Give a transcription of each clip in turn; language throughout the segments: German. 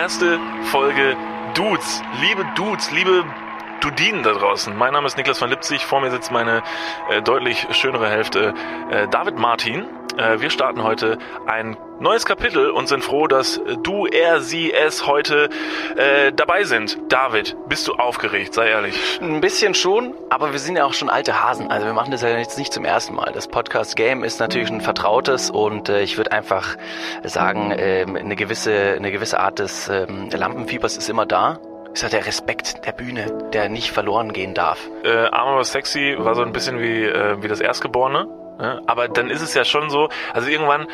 erste Folge Dudes. Liebe Dudes, liebe Dudinen da draußen. Mein Name ist Niklas von Lipzig. Vor mir sitzt meine äh, deutlich schönere Hälfte, äh, David Martin. Äh, wir starten heute ein neues Kapitel und sind froh, dass du, er, sie, es heute äh, dabei sind. David, bist du aufgeregt? Sei ehrlich. Ein bisschen schon, aber wir sind ja auch schon alte Hasen. Also wir machen das ja jetzt nicht zum ersten Mal. Das Podcast-Game ist natürlich ein vertrautes und äh, ich würde einfach sagen, äh, eine, gewisse, eine gewisse Art des ähm, Lampenfiebers ist immer da. Ist ja der Respekt der Bühne, der nicht verloren gehen darf. Äh, Arm aber sexy war so ein bisschen wie, äh, wie das Erstgeborene. Ne? Aber dann ist es ja schon so, also irgendwann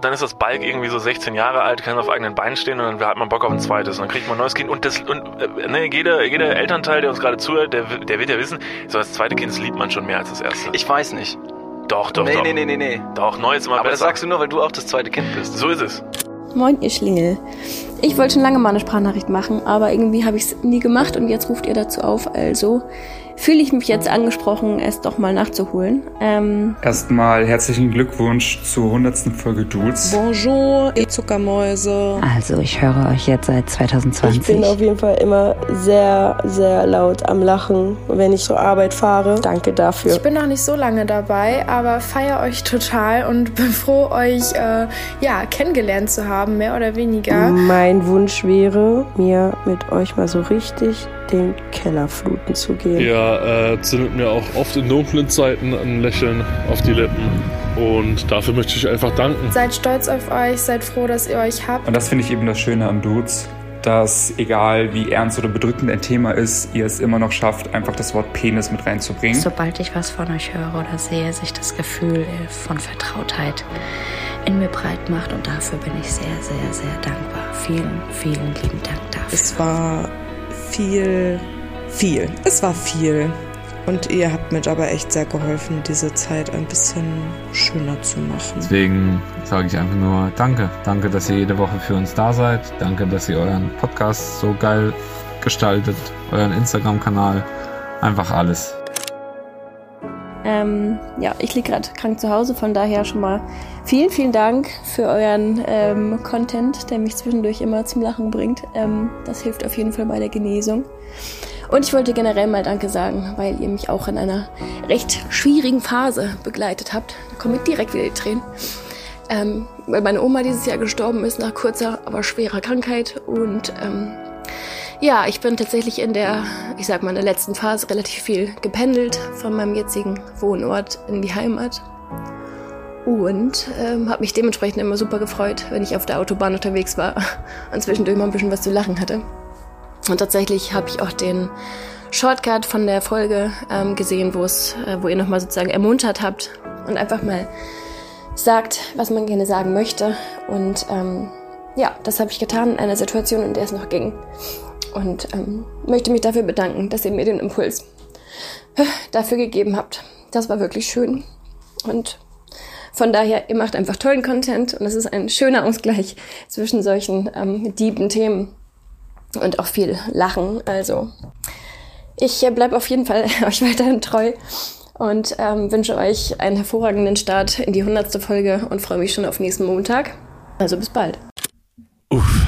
dann ist das Balk irgendwie so 16 Jahre alt, kann auf eigenen Beinen stehen und dann hat man Bock auf ein zweites und dann kriegt man ein neues Kind und das und äh, ne, jeder, jeder Elternteil, der uns gerade zuhört, der, der wird ja wissen, so das zweite Kind das liebt man schon mehr als das erste. Ich weiß nicht. Doch, doch, nee, doch. Nee, nee, nee, nee. Doch, neu ist immer Aber besser. das sagst du nur, weil du auch das zweite Kind bist. so ist es. Moin, ihr Schlingel. Ich wollte schon lange mal eine Sprachnachricht machen, aber irgendwie habe ich es nie gemacht und jetzt ruft ihr dazu auf. Also fühle ich mich jetzt angesprochen, es doch mal nachzuholen. Ähm, Erstmal herzlichen Glückwunsch zur 100. Folge Dudes. Bonjour, ihr Zuckermäuse. Also, ich höre euch jetzt seit Ich bin 2020. auf jeden Fall immer sehr, sehr laut am Lachen, wenn ich zur Arbeit fahre. Danke dafür. Ich bin noch nicht so lange dabei, aber feiere euch total und bin froh, euch äh, ja, kennengelernt zu haben, mehr oder weniger. Mein Wunsch wäre, mir mit euch mal so richtig den Keller fluten zu gehen. Äh, zündet mir auch oft in dunklen Zeiten ein Lächeln auf die Lippen. Und dafür möchte ich einfach danken. Seid stolz auf euch, seid froh, dass ihr euch habt. Und das finde ich eben das Schöne an Dudes, dass egal wie ernst oder bedrückend ein Thema ist, ihr es immer noch schafft, einfach das Wort Penis mit reinzubringen. Sobald ich was von euch höre oder sehe, sich das Gefühl von Vertrautheit in mir breit macht. Und dafür bin ich sehr, sehr, sehr dankbar. Vielen, vielen lieben Dank dafür. Es war viel, viel. Es war viel. Und ihr habt mir dabei echt sehr geholfen, diese Zeit ein bisschen schöner zu machen. Deswegen sage ich einfach nur Danke. Danke, dass ihr jede Woche für uns da seid. Danke, dass ihr euren Podcast so geil gestaltet, euren Instagram-Kanal. Einfach alles. ähm, ja, ich liege gerade krank zu Hause, von daher schon mal vielen, vielen Dank für euren ähm, Content, der mich zwischendurch immer zum Lachen bringt. Ähm, das hilft auf jeden Fall bei der Genesung. Und ich wollte generell mal Danke sagen, weil ihr mich auch in einer recht schwierigen Phase begleitet habt. Da kommen mir direkt wieder die Tränen. Ähm, weil meine Oma dieses Jahr gestorben ist nach kurzer, aber schwerer Krankheit. Und ähm, ja, ich bin tatsächlich in der, ich sag mal, in der letzten Phase relativ viel gependelt von meinem jetzigen Wohnort in die Heimat. Und ähm, habe mich dementsprechend immer super gefreut, wenn ich auf der Autobahn unterwegs war und zwischendurch mal ein bisschen was zu lachen hatte. Und tatsächlich habe ich auch den Shortcut von der Folge ähm, gesehen, wo es, äh, wo ihr nochmal sozusagen ermuntert habt und einfach mal sagt, was man gerne sagen möchte. Und ähm, ja, das habe ich getan in einer Situation, in der es noch ging. Und ähm, möchte mich dafür bedanken, dass ihr mir den Impuls äh, dafür gegeben habt. Das war wirklich schön. Und von daher, ihr macht einfach tollen Content und es ist ein schöner Ausgleich zwischen solchen ähm, dieben Themen und auch viel Lachen. Also ich äh, bleibe auf jeden Fall euch weiterhin treu und ähm, wünsche euch einen hervorragenden Start in die 100. Folge und freue mich schon auf nächsten Montag. Also bis bald. Uff.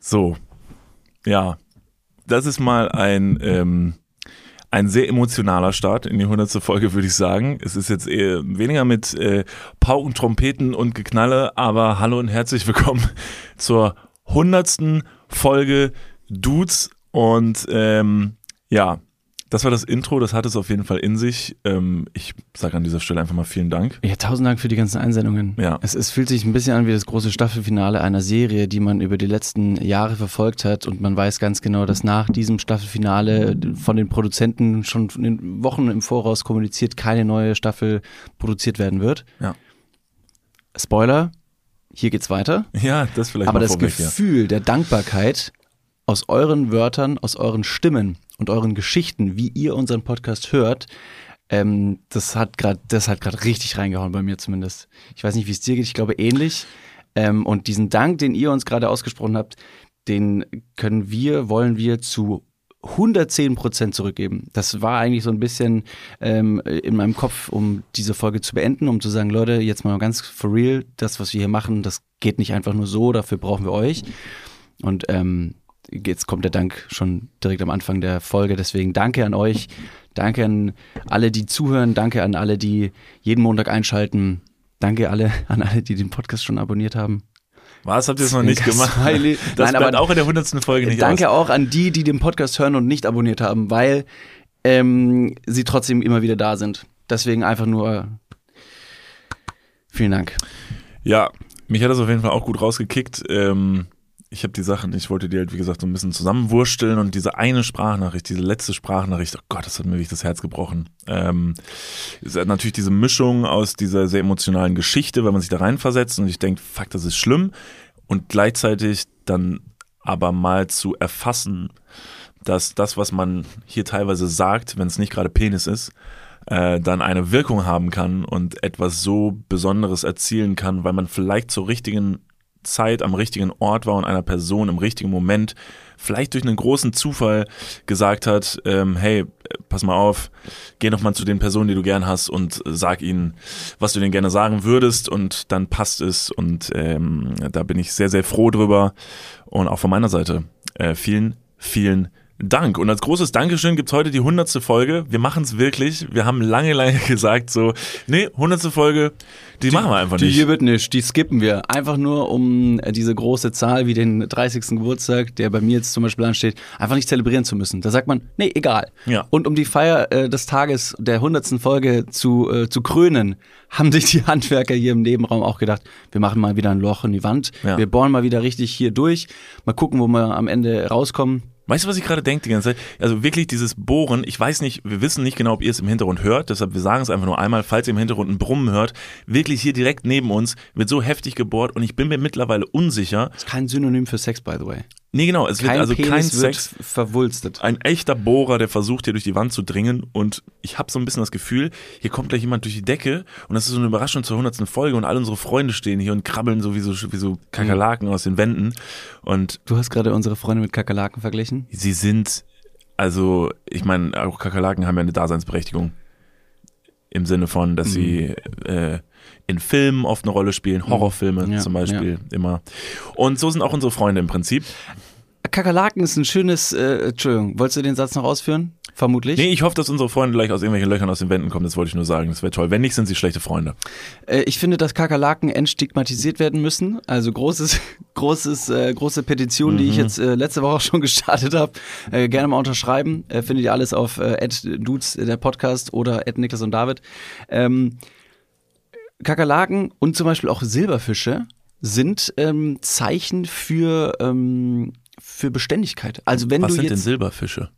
So. Ja. Das ist mal ein, ähm, ein sehr emotionaler Start in die 100. Folge, würde ich sagen. Es ist jetzt eher weniger mit äh, Pauken, Trompeten und Geknalle, aber hallo und herzlich willkommen zur 100. Folge Dudes. Und ähm, ja, das war das Intro, das hat es auf jeden Fall in sich. Ähm, ich sage an dieser Stelle einfach mal vielen Dank. Ja, tausend Dank für die ganzen Einsendungen. Ja. Es, es fühlt sich ein bisschen an wie das große Staffelfinale einer Serie, die man über die letzten Jahre verfolgt hat und man weiß ganz genau, dass nach diesem Staffelfinale von den Produzenten schon den Wochen im Voraus kommuniziert keine neue Staffel produziert werden wird. Ja. Spoiler, hier geht's weiter. Ja, das vielleicht Aber das vorweg, ja. Gefühl der Dankbarkeit aus euren Wörtern, aus euren Stimmen und euren Geschichten, wie ihr unseren Podcast hört, ähm, das hat gerade, das hat gerade richtig reingehauen bei mir zumindest. Ich weiß nicht, wie es dir geht. Ich glaube ähnlich. Ähm, und diesen Dank, den ihr uns gerade ausgesprochen habt, den können wir, wollen wir zu 110 Prozent zurückgeben. Das war eigentlich so ein bisschen ähm, in meinem Kopf, um diese Folge zu beenden, um zu sagen, Leute, jetzt mal ganz for real, das, was wir hier machen, das geht nicht einfach nur so, dafür brauchen wir euch. Und ähm, jetzt kommt der Dank schon direkt am Anfang der Folge. Deswegen danke an euch. Danke an alle, die zuhören. Danke an alle, die jeden Montag einschalten. Danke alle an alle, die den Podcast schon abonniert haben. Was habt ihr es noch nicht gemacht? Smiley. Das Nein, bleibt aber auch in der hundertsten Folge nicht Danke aus. auch an die, die den Podcast hören und nicht abonniert haben, weil ähm, sie trotzdem immer wieder da sind. Deswegen einfach nur vielen Dank. Ja, mich hat das auf jeden Fall auch gut rausgekickt. Ähm, ich habe die Sachen, ich wollte die halt, wie gesagt, so ein bisschen zusammenwursteln und diese eine Sprachnachricht, diese letzte Sprachnachricht, oh Gott, das hat mir wirklich das Herz gebrochen. Ähm, ist natürlich diese Mischung aus dieser sehr emotionalen Geschichte, wenn man sich da reinversetzt und ich denke, fuck, das ist schlimm und gleichzeitig dann aber mal zu erfassen, dass das, was man hier teilweise sagt, wenn es nicht gerade Penis ist, äh, dann eine Wirkung haben kann und etwas so Besonderes erzielen kann, weil man vielleicht zur richtigen Zeit am richtigen Ort war und einer Person im richtigen Moment vielleicht durch einen großen Zufall gesagt hat, ähm, hey, pass mal auf, geh noch mal zu den Personen, die du gern hast und sag ihnen, was du denen gerne sagen würdest und dann passt es und ähm, da bin ich sehr, sehr froh drüber und auch von meiner Seite äh, vielen, vielen Dank. Und als großes Dankeschön gibt's heute die hundertste Folge. Wir machen es wirklich. Wir haben lange, lange gesagt, so, nee, hundertste Folge, die, machen wir einfach Die nicht. hier wird nicht, die skippen wir. Einfach nur, um äh, diese große Zahl wie den 30. Geburtstag, der bei mir jetzt zum Beispiel ansteht, einfach nicht zelebrieren zu müssen. Da sagt man, nee, egal. Ja. Und um die Feier äh, des Tages der 100. Folge zu, äh, zu krönen, haben sich die Handwerker hier im Nebenraum auch gedacht, wir machen mal wieder ein Loch in die Wand. Ja. Wir bohren mal wieder richtig hier durch. Mal gucken, wo wir am Ende rauskommen. Weißt du, was ich gerade denke die ganze Zeit? Also wirklich dieses Bohren, ich weiß nicht, wir wissen nicht genau, ob ihr es im Hintergrund hört, deshalb wir sagen es einfach nur einmal, falls ihr im Hintergrund ein Brummen hört, wirklich hier direkt neben uns wird so heftig gebohrt und ich bin mir mittlerweile unsicher. Das ist kein Synonym für Sex, by the way. Nee, genau, es wird Kein also kein Penis wird Sex. verwulstet. Ein echter Bohrer, der versucht hier durch die Wand zu dringen und ich habe so ein bisschen das Gefühl, hier kommt gleich jemand durch die Decke und das ist so eine Überraschung zur hundertsten Folge und alle unsere Freunde stehen hier und krabbeln so wie so, wie so Kakerlaken aus den Wänden und Du hast gerade unsere Freunde mit Kakerlaken verglichen? sie sind, also ich meine, auch Kakerlaken haben ja eine Daseinsberechtigung. Im Sinne von, dass sie äh, in Filmen oft eine Rolle spielen, Horrorfilme Ja, zum Beispiel immer. Und so sind auch unsere Freunde im Prinzip. Kakerlaken ist ein schönes, äh, Entschuldigung, wolltest du den Satz noch ausführen? Vermutlich. Nee, ich hoffe, dass unsere Freunde gleich aus irgendwelchen Löchern aus den Wänden kommen, das wollte ich nur sagen. Das wäre toll. Wenn nicht, sind sie schlechte Freunde. Äh, ich finde, dass Kakerlaken entstigmatisiert werden müssen. Also großes, großes, äh, große Petition, die ich Mhm. jetzt äh, letzte Woche schon gestartet habe. Äh, gerne mal unterschreiben. Äh, findet ihr alles auf äh, @dudes der Podcast oder @niklas und David. Ähm, Kakerlaken und zum Beispiel auch Silberfische sind ähm, Zeichen für ähm, für Beständigkeit. Also wenn Was du sind jetzt denn Silberfische?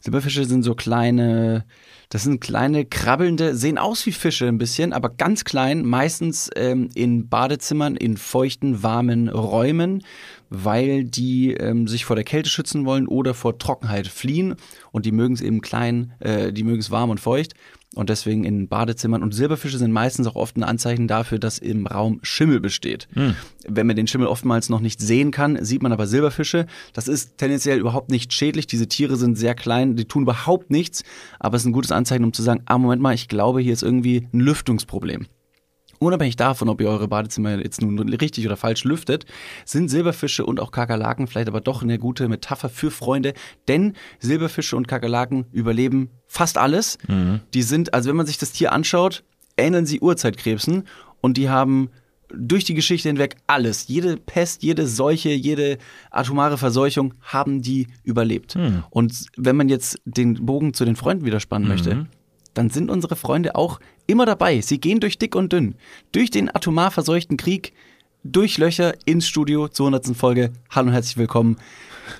Silberfische sind so kleine, das sind kleine krabbelnde, sehen aus wie Fische ein bisschen, aber ganz klein, meistens ähm, in Badezimmern, in feuchten, warmen Räumen, weil die ähm, sich vor der Kälte schützen wollen oder vor Trockenheit fliehen und die mögen es eben klein, äh, die mögen es warm und feucht und deswegen in Badezimmern. Und Silberfische sind meistens auch oft ein Anzeichen dafür, dass im Raum Schimmel besteht. Wenn man den Schimmel oftmals noch nicht sehen kann, sieht man aber Silberfische. Das ist tendenziell überhaupt nicht schädlich. Diese Tiere sind sehr klein, die tun überhaupt nichts, aber es ist ein gutes Anzeichen, um zu sagen, ah, Moment mal, ich glaube, hier ist irgendwie ein Lüftungsproblem. Unabhängig davon, ob ihr eure Badezimmer jetzt nun richtig oder falsch lüftet, sind Silberfische und auch Kakerlaken vielleicht aber doch eine gute Metapher für Freunde, denn Silberfische und Kakerlaken überleben fast alles. Die sind, also wenn man sich das Tier anschaut, ähneln sie Urzeitkrebsen und die haben durch die Geschichte hinweg alles, jede Pest, jede Seuche, jede atomare Verseuchung haben die überlebt. Und wenn man jetzt den Bogen zu den Freunden wieder spannen möchte, dann sind unsere Freunde auch immer dabei. Sie gehen durch dick und dünn, durch den atomar verseuchten Krieg, durch Löcher ins Studio zur 100. Folge. Hallo und herzlich willkommen,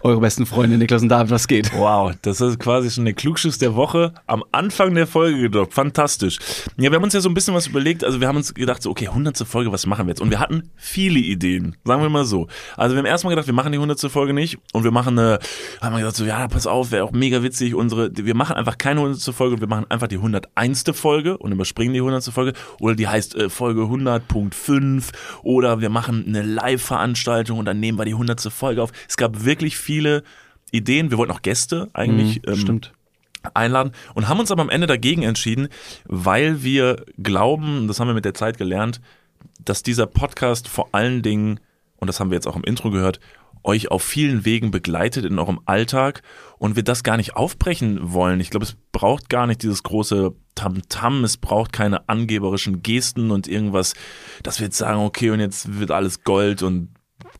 eure besten Freunde Niklas und David, was geht? Wow, das ist quasi schon der Klugschuss der Woche am Anfang der Folge gedroppt. Fantastisch. Ja, wir haben uns ja so ein bisschen was überlegt. Also wir haben uns gedacht, so, okay, 100. Folge, was machen wir jetzt? Und wir hatten viele Ideen, sagen wir mal so. Also wir haben erstmal gedacht, wir machen die 100. Folge nicht und wir machen eine, haben wir gesagt, so, ja, pass auf, wäre auch mega witzig. Unsere, wir machen einfach keine 100. Folge, wir machen einfach die 101. Folge und überspringen die 100. Folge. Oder die heißt äh, Folge 100.5 oder wir machen eine Live-Veranstaltung und dann nehmen wir die 100. Folge auf. Es gab wirklich viele Ideen. Wir wollten auch Gäste eigentlich ähm, Stimmt. einladen und haben uns aber am Ende dagegen entschieden, weil wir glauben, das haben wir mit der Zeit gelernt, dass dieser Podcast vor allen Dingen und das haben wir jetzt auch im Intro gehört, euch auf vielen Wegen begleitet in eurem Alltag und wir das gar nicht aufbrechen wollen. Ich glaube, es braucht gar nicht dieses große Tamtam, -Tam. es braucht keine angeberischen Gesten und irgendwas, dass wir jetzt sagen, okay, und jetzt wird alles Gold und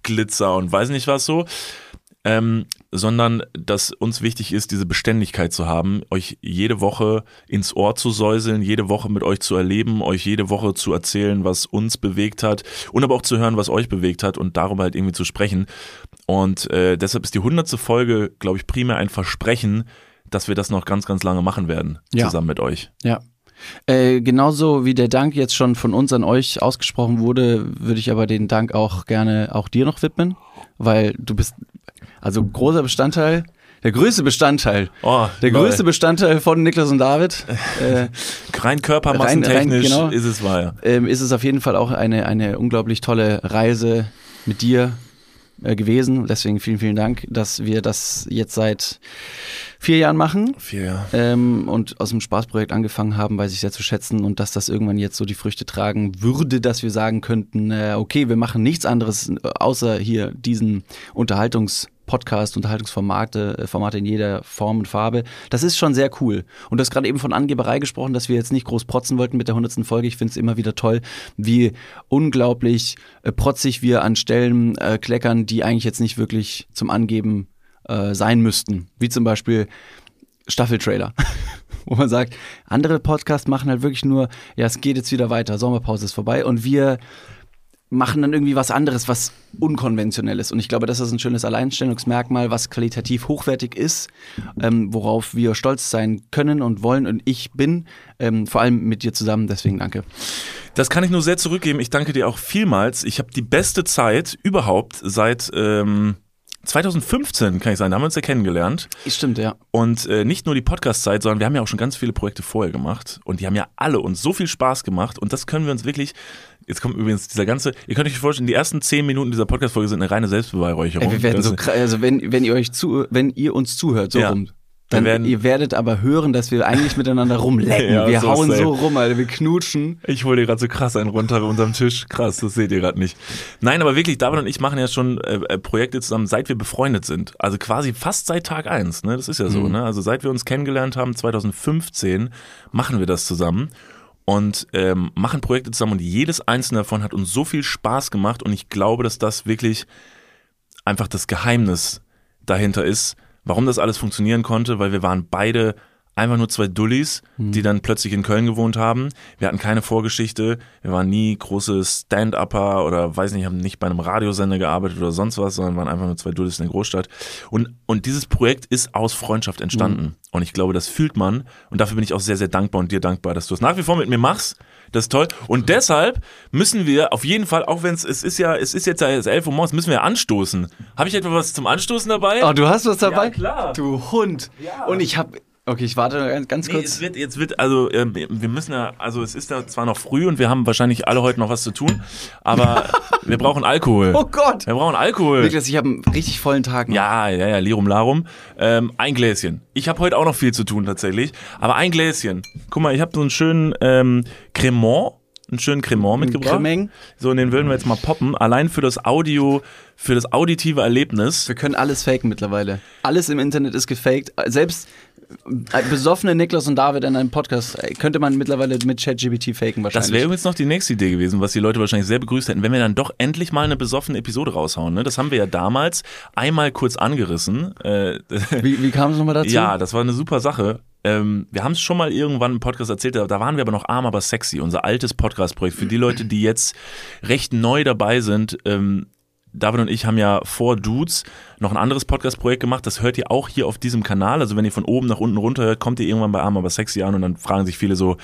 Glitzer und weiß nicht was so, ähm, sondern dass uns wichtig ist, diese Beständigkeit zu haben, euch jede Woche ins Ohr zu säuseln, jede Woche mit euch zu erleben, euch jede Woche zu erzählen, was uns bewegt hat und aber auch zu hören, was euch bewegt hat und darüber halt irgendwie zu sprechen. Und äh, deshalb ist die hundertste Folge, glaube ich, primär ein Versprechen, dass wir das noch ganz, ganz lange machen werden, Ja. zusammen mit euch. Ja. Äh, genauso wie der Dank jetzt schon von uns an euch ausgesprochen wurde, würde ich aber den Dank auch gerne auch dir noch widmen, weil du bist also großer Bestandteil, der größte Bestandteil, Oh, der lol. größte Bestandteil von Niklas und David. Äh, Rein körpermassentechnisch Rein- rein, genau. ist es wahr. Ja. ähm, ist es auf jeden Fall auch eine, eine unglaublich tolle Reise mit dir äh, gewesen. Deswegen vielen, vielen Dank, dass wir das jetzt seit vier Jahren machen. Vier Jahre. Ähm, und aus dem Spaßprojekt angefangen haben, weiß ich sehr zu schätzen und dass das irgendwann jetzt so die Früchte tragen würde, dass wir sagen könnten, äh, okay, wir machen nichts anderes äh, außer hier diesen Unterhaltungspodcast, Unterhaltungsformate, äh, Formate in jeder Form und Farbe. Das ist schon sehr cool. Und du hast gerade eben von Angeberei gesprochen, dass wir jetzt nicht groß protzen wollten mit der 100. Folge. Ich finde es immer wieder toll, wie unglaublich äh, protzig wir an Stellen äh, kleckern, die eigentlich jetzt nicht wirklich zum Angeben äh, sein müssten. Wie zum Beispiel Staffeltrailer. Wo man sagt, andere Podcasts machen halt wirklich nur, ja, es geht jetzt wieder weiter, Sommerpause ist vorbei und wir machen dann irgendwie was anderes, was unkonventionell ist. Und ich glaube, das ist ein schönes Alleinstellungsmerkmal, was qualitativ hochwertig ist, ähm, worauf wir stolz sein können und wollen. Und ich bin ähm, vor allem mit dir zusammen. Deswegen danke. Das kann ich nur sehr zurückgeben. Ich danke dir auch vielmals. Ich habe die beste Zeit überhaupt seit ähm, 2015, kann ich sagen. Da haben wir uns ja kennengelernt. Stimmt, ja. Und äh, nicht nur die Podcast-Zeit, sondern wir haben ja auch schon ganz viele Projekte vorher gemacht. Und die haben ja alle uns so viel Spaß gemacht. Und das können wir uns wirklich. Jetzt kommt übrigens dieser ganze. Ihr könnt euch vorstellen, die ersten zehn Minuten dieser Podcast-Folge sind eine reine Selbstbeweihräucherung. Ey, wir werden Das- so, also wenn, wenn ihr euch zu, wenn ihr uns zuhört, so Ja. rum, dann werden- ihr werdet aber hören, dass wir eigentlich miteinander rumlecken. Ja, wir so hauen so rum, Alter, wir knutschen. Ich hole dir gerade so krass einen runter bei unserem Tisch. Krass, das seht ihr gerade nicht. Nein, aber wirklich, David und ich machen ja schon äh, äh, Projekte zusammen, seit wir befreundet sind. Also quasi fast seit Tag eins. Ne? Das ist ja so. Mhm. Ne? Also seit wir uns kennengelernt haben, 2015, machen wir das zusammen und ähm, machen Projekte zusammen. Und jedes einzelne davon hat uns so viel Spaß gemacht. Und ich glaube, dass das wirklich einfach das Geheimnis dahinter ist, warum das alles funktionieren konnte, weil wir waren beide einfach nur zwei Dullis, die dann plötzlich in Köln gewohnt haben. Wir hatten keine Vorgeschichte, wir waren nie große Stand-Upper oder weiß nicht, haben nicht bei einem Radiosender gearbeitet oder sonst was, sondern waren einfach nur zwei Dullis in der Großstadt. Und, und dieses Projekt ist aus Freundschaft entstanden. Und ich glaube, das fühlt man. Und dafür bin ich auch sehr, sehr dankbar und dir dankbar, dass du es nach wie vor mit mir machst. Das ist toll. Und deshalb müssen wir auf jeden Fall, auch wenn es, es ist ja, es ist jetzt ja erst 11 Uhr morgens, müssen wir anstoßen. Habe ich etwa was zum Anstoßen dabei? Oh, du hast was dabei? Ja, klar. Du Hund. Und ich hab. Okay, ich warte ganz, ganz Nee, kurz. es wird, jetzt wird, also ähm, wir müssen ja, also es ist ja zwar noch früh und wir haben wahrscheinlich alle heute noch was zu tun, aber wir brauchen Alkohol. oh Gott! Wir brauchen Alkohol. Niklas, ich habe einen richtig vollen Tag. noch. Ja, ja, ja, Lirum Larum. Ähm, ein Gläschen. Ich habe heute auch noch viel zu tun tatsächlich, aber ein Gläschen. Guck mal, ich habe so einen schönen ähm, Cremant, einen schönen Cremant mitgebracht. Cremeng. So, und den würden wir jetzt mal poppen. Allein für das Audio, für das auditive Erlebnis. Wir können alles faken mittlerweile. Alles im Internet ist gefaked. Selbst äh, besoffene Niklas und David in einem Podcast äh, könnte man mittlerweile mit ChatGPT faken wahrscheinlich. Das wäre übrigens noch die nächste Idee gewesen, was die Leute wahrscheinlich sehr begrüßt hätten, wenn wir dann doch endlich mal eine besoffene Episode raushauen. Ne? Das haben wir ja damals einmal kurz angerissen. Äh, wie, wie kam es nochmal dazu? Ja, das war eine super Sache. Ähm, wir haben es schon mal irgendwann im Podcast erzählt, da da waren wir aber noch arm, aber sexy. Unser altes Podcast-Projekt. Für die Leute, die jetzt recht neu dabei sind, ähm, David und ich haben ja vor Dudes noch ein anderes Podcast-Projekt gemacht. Das hört ihr auch hier auf diesem Kanal. Also wenn ihr von oben nach unten runter hört, kommt ihr irgendwann bei Arm aber sexy an und dann fragen sich viele so,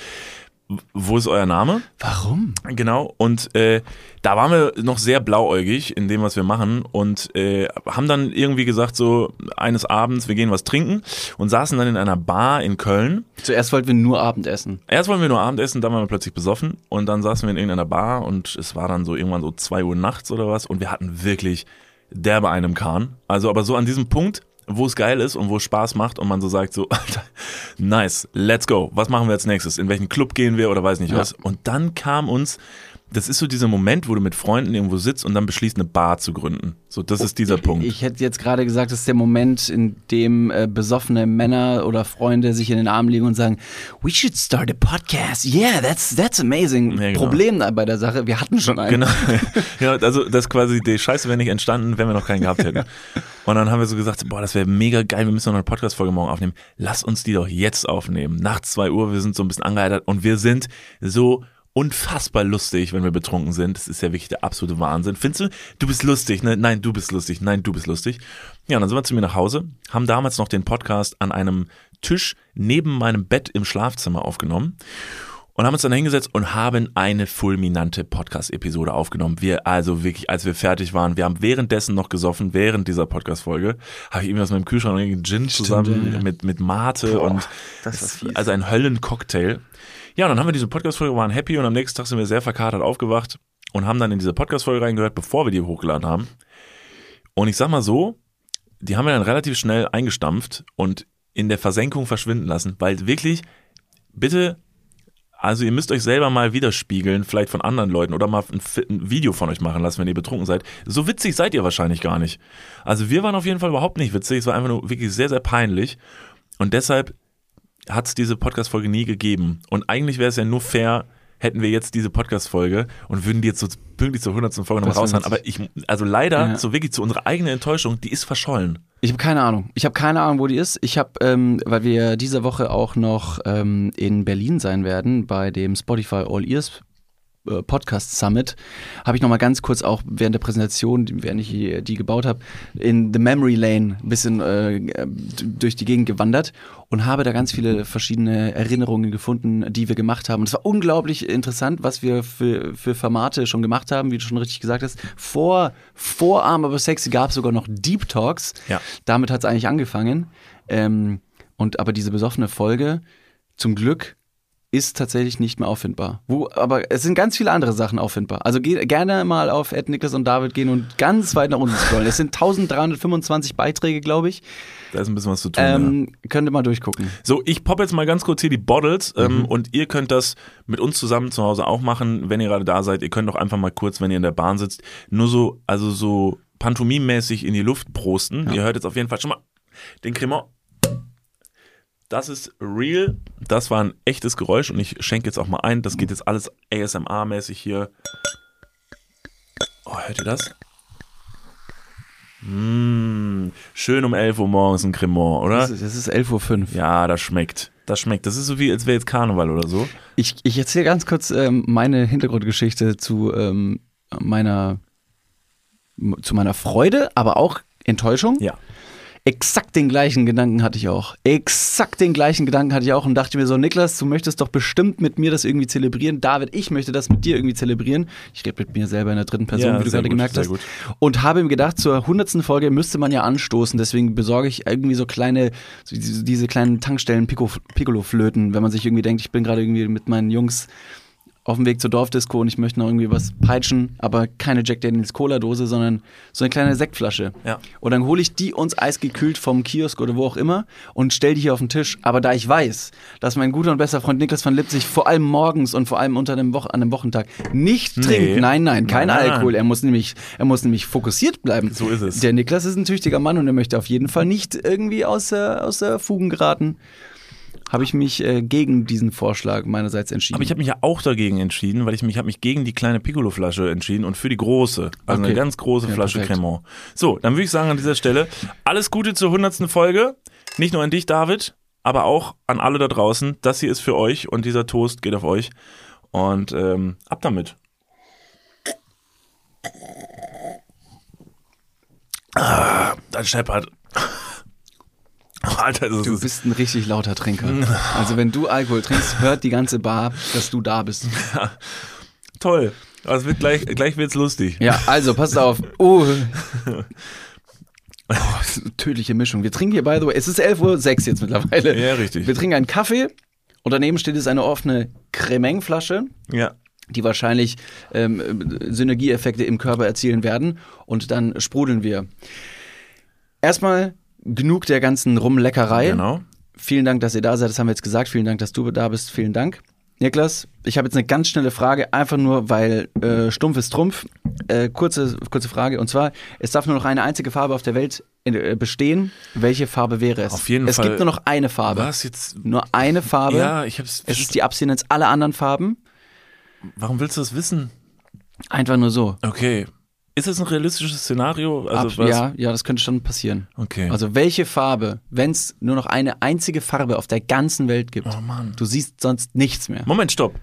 wo ist euer Name? Warum? Genau, und äh, da waren wir noch sehr blauäugig in dem, was wir machen und äh, haben dann irgendwie gesagt, so eines Abends, wir gehen was trinken und saßen dann in einer Bar in Köln. Zuerst wollten wir nur Abendessen. Erst wollten wir nur Abendessen, dann waren wir plötzlich besoffen und dann saßen wir in irgendeiner Bar und es war dann so irgendwann so zwei Uhr nachts oder was und wir hatten wirklich derbe einen Kahn. Also aber so an diesem Punkt, wo es geil ist und wo es Spaß macht und man so sagt so, Alter, nice, let's go. Was machen wir als nächstes? In welchen Club gehen wir oder weiß nicht Ja. was? Und dann kam uns das ist so dieser Moment, wo du mit Freunden irgendwo sitzt und dann beschließt, eine Bar zu gründen. So, das ist dieser Punkt. Ich hätte jetzt gerade gesagt, das ist der Moment, in dem äh, besoffene Männer oder Freunde sich in den Arm liegen und sagen, we should start a podcast. Yeah, that's, that's amazing. Ja, genau. Problem bei der Sache, wir hatten schon einen. Genau. ja, also das quasi, die Scheiße wäre nicht entstanden, wenn wir noch keinen gehabt hätten. Und dann haben wir so gesagt, boah, das wäre mega geil, wir müssen noch eine Podcast-Folge morgen aufnehmen. Lass uns die doch jetzt aufnehmen. Nachts zwei Uhr, wir sind so ein bisschen angeheitert und wir sind so unfassbar lustig, wenn wir betrunken sind. Das ist ja wirklich der absolute Wahnsinn. Findest du, du bist lustig? Ne? Nein, du bist lustig. Nein, du bist lustig. Ja, und dann sind wir zu mir nach Hause, haben damals noch den Podcast an einem Tisch neben meinem Bett im Schlafzimmer aufgenommen und haben uns dann hingesetzt und haben eine fulminante Podcast-Episode aufgenommen. Wir, also wirklich, als wir fertig waren, wir haben währenddessen noch gesoffen, während dieser Podcast-Folge, habe ich irgendwie aus meinem Kühlschrank einen Gin zusammen ja. mit, mit Mate Boah, und das fies. also ein Höllencocktail. Ja, und dann haben wir diese Podcast-Folge, waren happy und am nächsten Tag sind wir sehr verkatert aufgewacht und haben dann in diese Podcast-Folge reingehört, bevor wir die hochgeladen haben. Und ich sag mal so, die haben wir dann relativ schnell eingestampft und in der Versenkung verschwinden lassen, weil wirklich, bitte, also ihr müsst euch selber mal widerspiegeln, vielleicht von anderen Leuten oder mal ein, ein Video von euch machen lassen, wenn ihr betrunken seid. So witzig seid ihr wahrscheinlich gar nicht. Also wir waren auf jeden Fall überhaupt nicht witzig, es war einfach nur wirklich sehr, sehr peinlich und deshalb hat es diese Podcast-Folge nie gegeben. Und eigentlich wäre es ja nur fair, hätten wir jetzt diese Podcast-Folge und würden die jetzt so pünktlich zur 100. Folge noch Das wär raushauen. Aber ich, also leider, Ja. so wirklich zu unserer eigenen Enttäuschung, die ist verschollen. Ich habe keine Ahnung. Ich habe keine Ahnung, wo die ist. Ich habe, ähm, weil wir diese Woche auch noch ähm, in Berlin sein werden bei dem Spotify All Ears Podcast Summit, habe ich noch mal ganz kurz auch während der Präsentation, während ich die, die gebaut habe, in The Memory Lane ein bisschen äh, äh, durch die Gegend gewandert und habe da ganz viele verschiedene Erinnerungen gefunden, die wir gemacht haben. Und es war unglaublich interessant, was wir für, für Formate schon gemacht haben, wie du schon richtig gesagt hast. Vor, vor Arm aber sexy gab es sogar noch Deep Talks. Ja. Damit hat es eigentlich angefangen. Ähm, und aber diese besoffene Folge, zum Glück, ist tatsächlich nicht mehr auffindbar. Wo, aber es sind ganz viele andere Sachen auffindbar. Also geht gerne mal auf Ed Niklas und David gehen und ganz weit nach unten scrollen. Es sind 1325 Beiträge, glaube ich. Da ist ein bisschen was zu tun. ja. Ähm, Könnt ihr mal durchgucken. So, ich pop jetzt mal ganz kurz hier die Bottles ähm, Mhm. und ihr könnt das mit uns zusammen zu Hause auch machen, wenn ihr gerade da seid. Ihr könnt doch einfach mal kurz, wenn ihr in der Bahn sitzt, nur so, also so pantomimmäßig in die Luft prosten. Ihr hört jetzt auf jeden Fall schon mal den Cremant. Das ist real. Das war ein echtes Geräusch und ich schenke jetzt auch mal ein. Das geht jetzt alles ASMR-mäßig hier. Oh, hört ihr das? Mmh, schön um 11 Uhr morgens ein Cremant, oder? Das ist, das ist 11.05 Uhr. Ja, das schmeckt. Das schmeckt. Das ist so wie, als wäre jetzt Karneval oder so. Ich, ich erzähle ganz kurz ähm, meine Hintergrundgeschichte zu ähm, meiner zu meiner Freude, aber auch Enttäuschung. Ja. Exakt den gleichen Gedanken hatte ich auch. Exakt den gleichen Gedanken hatte ich auch und dachte mir so, Niklas, du möchtest doch bestimmt mit mir das irgendwie zelebrieren. David, ich möchte das mit dir irgendwie zelebrieren. Ich rede mit mir selber in der dritten Person, Ja, wie du gerade gut, gemerkt sehr hast. gut. Und habe mir gedacht, zur hundertsten Folge müsste man ja anstoßen. Deswegen besorge ich irgendwie so kleine, so diese, kleinen Tankstellen Piccolo-Flöten, wenn man sich irgendwie denkt, ich bin gerade irgendwie mit meinen Jungs auf dem Weg zur Dorfdisco und ich möchte noch irgendwie was peitschen, aber keine Jack Daniels Cola-Dose, sondern so eine kleine Sektflasche. Ja. Und dann hole ich die uns eisgekühlt vom Kiosk oder wo auch immer und stell die hier auf den Tisch. Aber da ich weiß, dass mein guter und bester Freund Niklas van Lipzig vor allem morgens und vor allem unter einem Wo an einem Wochentag nicht Nee. trinkt, nein, nein, kein Nein. Alkohol. Er muss nämlich, er muss nämlich fokussiert bleiben. So ist es. Der Niklas ist ein tüchtiger Mann und er möchte auf jeden Fall nicht irgendwie aus der, aus der Fugen geraten. Habe ich mich äh, gegen diesen Vorschlag meinerseits entschieden. Aber ich habe mich ja auch dagegen entschieden, weil ich mich habe mich gegen die kleine Piccolo-Flasche entschieden und für die große, also eine Okay. ganz große Ja, Flasche perfekt. Cremant. So, dann würde ich sagen an dieser Stelle alles Gute zur hundertsten Folge. Nicht nur an dich, David, aber auch an alle da draußen. Das hier ist für euch und dieser Toast geht auf euch. Und ähm, ab damit. Ah, dein Shepard. Alter, Du ist bist ein richtig lauter Trinker. Also wenn du Alkohol trinkst, hört die ganze Bar, dass du da bist. toll. Es wird gleich, gleich wird's lustig. Ja, also passt auf. Oh. Oh, tödliche Mischung. Wir trinken hier, by the way, es ist 11.06 Uhr jetzt mittlerweile. Ja, richtig. Wir trinken einen Kaffee und daneben steht jetzt eine offene Cremeng-Flasche, Ja. die wahrscheinlich ähm, Synergieeffekte im Körper erzielen werden. Und dann sprudeln wir. Erstmal genug der ganzen Rumleckerei. Genau. Vielen Dank, dass ihr da seid. Das haben wir jetzt gesagt. Vielen Dank, dass du da bist. Vielen Dank. Niklas, ich habe jetzt eine ganz schnelle Frage, einfach nur, weil äh, stumpf ist Trumpf. Äh, kurze, kurze Frage, und zwar, es darf nur noch eine einzige Farbe auf der Welt äh, bestehen. Welche Farbe wäre es? Auf jeden es Fall- gibt nur noch eine Farbe. Was jetzt? Nur eine Farbe. Ja, ich hab's. Es ist die Abstinenz aller anderen Farben. Warum willst du das wissen? Einfach nur so. Okay. Ist es ein realistisches Szenario? Also Ab, ja, ja, das könnte schon passieren. Okay. Also welche Farbe, wenn es nur noch eine einzige Farbe auf der ganzen Welt gibt, Oh Mann. du siehst sonst nichts mehr. Moment, stopp.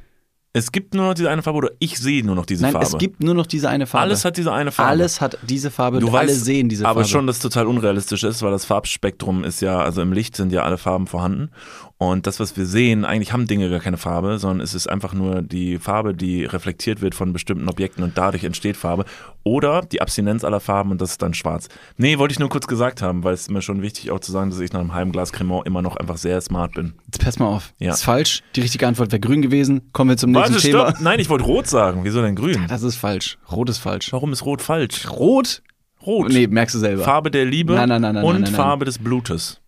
Es gibt nur noch diese eine Farbe oder ich sehe nur noch diese Nein, Farbe? es gibt nur noch diese eine Farbe. Alles hat diese eine Farbe. Alles hat diese Farbe Du und weißt, alle sehen diese aber Farbe. schon, dass es total unrealistisch ist, weil das Farbspektrum ist ja, also im Licht sind ja alle Farben vorhanden. Und das, was wir sehen, eigentlich haben Dinge gar keine Farbe, sondern es ist einfach nur die Farbe, die reflektiert wird von bestimmten Objekten und dadurch entsteht Farbe. Oder die Abstinenz aller Farben und das ist dann schwarz. Nee, wollte ich nur kurz gesagt haben, weil es mir schon wichtig auch zu sagen, dass ich nach einem halben Glas Cremant immer noch einfach sehr smart bin. Jetzt pass mal auf. Ja. Ist falsch. Die richtige Antwort wäre grün gewesen. Kommen wir zum nächsten Warte, Thema. stopp! Nein, ich wollte rot sagen. Wieso denn grün? Das ist falsch. Rot ist falsch. Warum ist rot falsch? Rot? Rot. Nee, merkst du selber. Farbe der Liebe Nein, nein, nein, nein, und. Farbe des Blutes.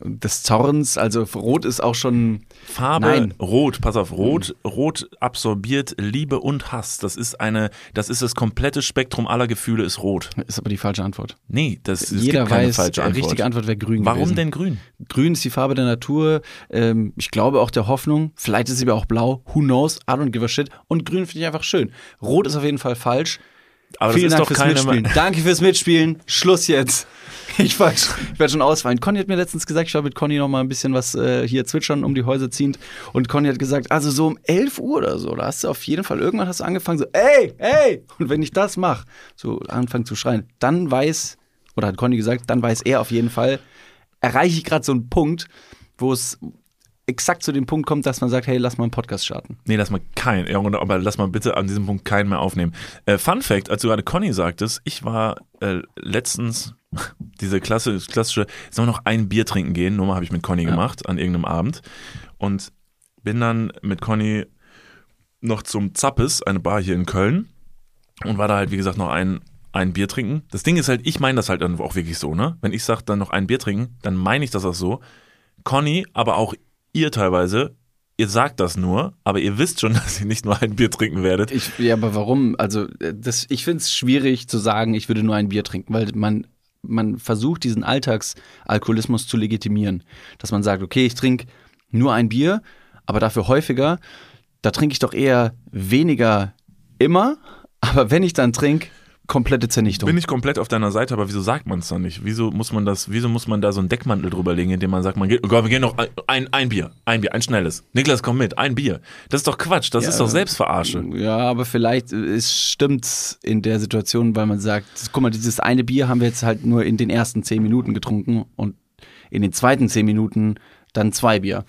Des Zorns, also rot ist auch schon. Farbe Nein. Rot, pass auf, Rot, Rot absorbiert Liebe und Hass. Das ist eine, das ist das komplette Spektrum aller Gefühle ist rot. Ist aber die falsche Antwort. Nee, das Jeder gibt keine weiß, falsche die Antwort. richtige Antwort wäre grün Warum gewesen. denn grün? Grün ist die Farbe der Natur. Ähm, ich glaube auch der Hoffnung. Vielleicht ist sie aber auch blau. Who knows? I don't give a shit. Und grün finde ich einfach schön. Rot ist auf jeden Fall falsch. Aber Vielen das ist Dank doch fürs Mitspielen. Danke fürs Mitspielen. Schluss jetzt. Ich werde ich werd schon ausfallen. Conny hat mir letztens gesagt, ich war mit Conny noch mal ein bisschen was äh, hier zwitschern um die Häuser ziehend. Und Conny hat gesagt, also so um 11 Uhr oder so, da hast du auf jeden Fall, irgendwann hast du angefangen so, ey, ey. Und wenn ich das mache, so anfangen zu schreien, dann weiß, oder hat Conny gesagt, dann weiß er auf jeden Fall, erreiche ich gerade so einen Punkt, wo es exakt zu dem Punkt kommt, dass man sagt, hey, lass mal einen Podcast starten. Nee, lass mal kein, ja, aber lass mal bitte an diesem Punkt keinen mehr aufnehmen. Äh, Fun Fact, als du gerade Conny sagtest, ich war äh, letztens diese klasse, klassische, wir noch ein Bier trinken gehen, Nummer habe ich mit Conny gemacht an irgendeinem Abend und bin dann mit Conny noch zum Zappes, eine Bar hier in Köln und war da halt, wie gesagt, noch ein, ein Bier trinken. Das Ding ist halt, ich meine das halt dann auch wirklich so, ne? Wenn ich sage, dann noch ein Bier trinken, dann meine ich das auch so. Conny, aber auch ihr teilweise, ihr sagt das nur, aber ihr wisst schon, dass ihr nicht nur ein Bier trinken werdet. Ich, ja, aber warum? Also, äh, das, ich finde es schwierig zu sagen, ich würde nur ein Bier trinken, weil man, man versucht, diesen Alltagsalkoholismus zu legitimieren. Dass man sagt, okay, ich trinke nur ein Bier, aber dafür häufiger. Da trinke ich doch eher weniger immer, aber wenn ich dann trinke, komplette Zernichtung. Bin ich komplett auf deiner Seite, aber wieso sagt man es dann nicht? Wieso muss man das, wieso muss man da so einen Deckmantel drüber legen, indem man sagt, man geht, oh Gott, wir gehen noch ein, ein, ein Bier, ein Bier, ein schnelles. Niklas, komm mit, ein Bier. Das ist doch Quatsch, das Ja, ist doch Selbstverarsche. Ja, aber vielleicht äh, es stimmt in der Situation, weil man sagt, guck mal, dieses eine Bier haben wir jetzt halt nur in den ersten zehn Minuten getrunken und in den zweiten zehn Minuten dann zwei Bier.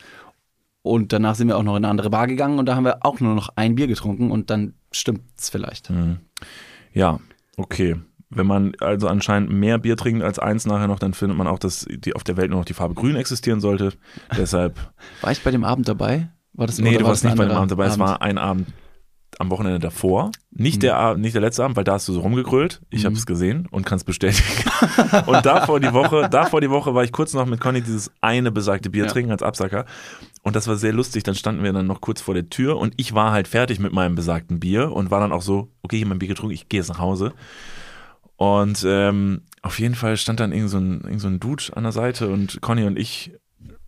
Und danach sind wir auch noch in eine andere Bar gegangen und da haben wir auch nur noch ein Bier getrunken und dann stimmt's vielleicht. Mhm. Ja, okay. Wenn man also anscheinend mehr Bier trinkt als eins nachher noch, dann findet man auch, dass die auf der Welt nur noch die Farbe grün existieren sollte. Deshalb. War ich bei dem Abend dabei? War das Nee, du war warst nicht bei dem Abend dabei. Es war ein Abend am Wochenende davor. Nicht, der, Ab- nicht der letzte Abend, weil da hast du so rumgegrölt. Ich habe es gesehen und kann es bestätigen. und davor die Woche, davor die Woche war ich kurz noch mit Conny dieses eine besagte Bier Ja. trinken als Absacker. Und das war sehr lustig. Dann standen wir dann noch kurz vor der Tür und ich war halt fertig mit meinem besagten Bier und war dann auch so, okay, ich habe mein Bier getrunken, ich gehe jetzt nach Hause. Und ähm, auf jeden Fall stand dann irgend so, ein, irgend so ein Dude an der Seite und Conny und ich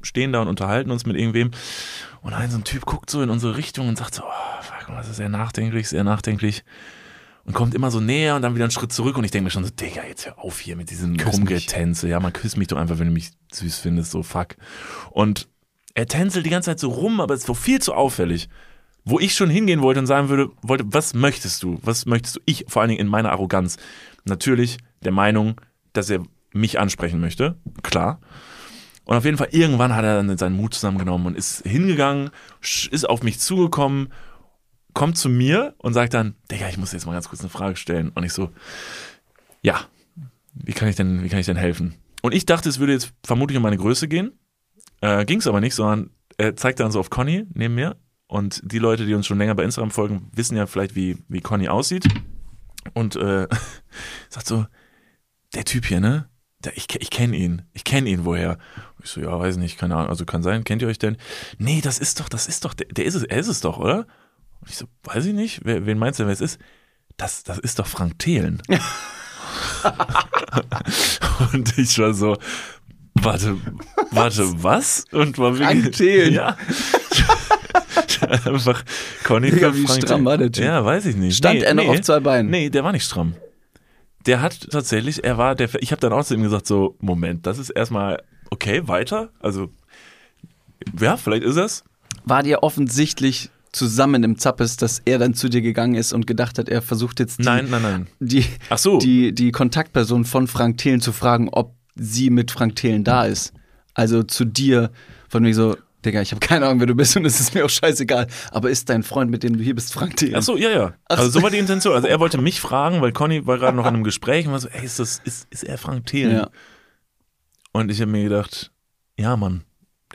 stehen da und unterhalten uns mit irgendwem. Und ein so ein Typ guckt so in unsere Richtung und sagt so, oh, fuck, das ist sehr nachdenklich, sehr nachdenklich. Und kommt immer so näher und dann wieder einen Schritt zurück und ich denke mir schon so, Digga, jetzt hör auf hier mit diesem Küss mich. Rumgetänze. Ja, man küsst mich doch einfach, wenn du mich süß findest, so fuck. Und er tänzelt die ganze Zeit so rum, aber es ist so viel zu auffällig. Wo ich schon hingehen wollte und sagen würde, wollte, was möchtest du? Was möchtest du? Ich, vor allen Dingen in meiner Arroganz, natürlich der Meinung, dass er mich ansprechen möchte. Klar. Und auf jeden Fall, irgendwann hat er dann seinen Mut zusammengenommen und ist hingegangen, ist auf mich zugekommen, kommt zu mir und sagt dann, Digga, ich muss jetzt mal ganz kurz eine Frage stellen. Und ich so, ja, wie kann ich denn, wie kann ich denn helfen? Und ich dachte, es würde jetzt vermutlich um meine Größe gehen. Äh, Ging es aber nicht, sondern er zeigt dann so auf Conny neben mir. Und die Leute, die uns schon länger bei Instagram folgen, wissen ja vielleicht, wie, wie Conny aussieht. Und äh, sagt so, der Typ hier, ne? Ich, ich kenne ihn, ich kenne ihn woher. Ich so, ja, weiß nicht, keine Ahnung, also kann sein, kennt ihr euch denn? Nee, das ist doch, das ist doch, der, der ist es, er ist es doch, oder? Und ich so, weiß ich nicht, wer, wen meinst du, wer es ist? Das, das ist doch Frank Thelen. und ich war so, warte, warte, was? Und war Frank Thelen? Ja. Einfach Conny für wie Frank stramm war der Typ? Ja, weiß ich nicht. Stand er noch auf zwei Beinen? Nee, der war nicht stramm. Der hat tatsächlich, er war der, ich habe dann auch zu ihm gesagt, so, Moment, das ist erstmal okay, weiter. Also, ja, vielleicht ist es. War dir offensichtlich zusammen im Zappes, dass er dann zu dir gegangen ist und gedacht hat, er versucht jetzt die, Nein, nein, nein. die, Ach so. die, die Kontaktperson von Frank Thelen zu fragen, ob sie mit Frank Thelen da ist. Also zu dir, von mir so, Digga, ich habe keine Ahnung, wer du bist und es ist mir auch scheißegal. Aber ist dein Freund, mit dem du hier bist, Frank Thelen? Ach so, ja, ja. Also so. war die Intention. Also er wollte mich fragen, weil Conny war gerade noch in einem Gespräch und war so, ey, ist das, ist, ist er Frank Thelen? Ja. Und ich habe mir gedacht, ja, Mann,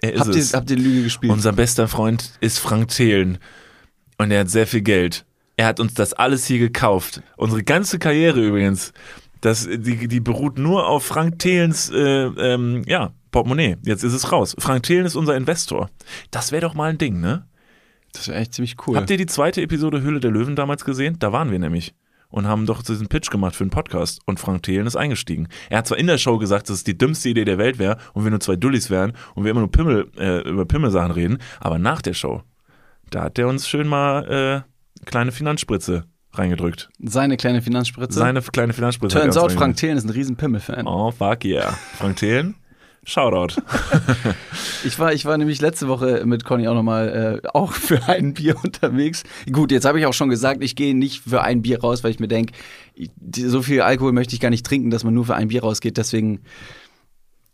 er ist Habt ihr, es. habt ihr Lüge gespielt? Unser bester Freund ist Frank Thelen. Und er hat sehr viel Geld. Er hat uns das alles hier gekauft. Unsere ganze Karriere übrigens. Das, die, die beruht nur auf Frank Thelens äh, ähm, ja, Portemonnaie. Jetzt ist es raus. Frank Thelen ist unser Investor. Das wäre doch mal ein Ding, ne? das wäre echt ziemlich cool. Habt ihr die zweite Episode Höhle der Löwen damals gesehen? Da waren wir nämlich. Und haben doch diesen Pitch gemacht für einen Podcast. Und Frank Thelen ist eingestiegen. Er hat zwar in der Show gesagt, dass es die dümmste Idee der Welt wäre und wir nur zwei Dullis wären und wir immer nur Pimmel, äh, über Pimmelsachen reden, aber nach der Show, da hat er uns schön mal äh, kleine Finanzspritze reingedrückt. Seine kleine Finanzspritze? Seine kleine Finanzspritze. Turns out, Frank. Thelen ist ein riesen Pimmel-Fan. Oh, fuck yeah. Frank Thelen, Shoutout. Ich war, ich war nämlich letzte Woche mit Conny auch nochmal äh, auch für ein Bier unterwegs. Gut, jetzt habe ich auch schon gesagt, ich gehe nicht für ein Bier raus, weil ich mir denke, so viel Alkohol möchte ich gar nicht trinken, dass man nur für ein Bier rausgeht. Deswegen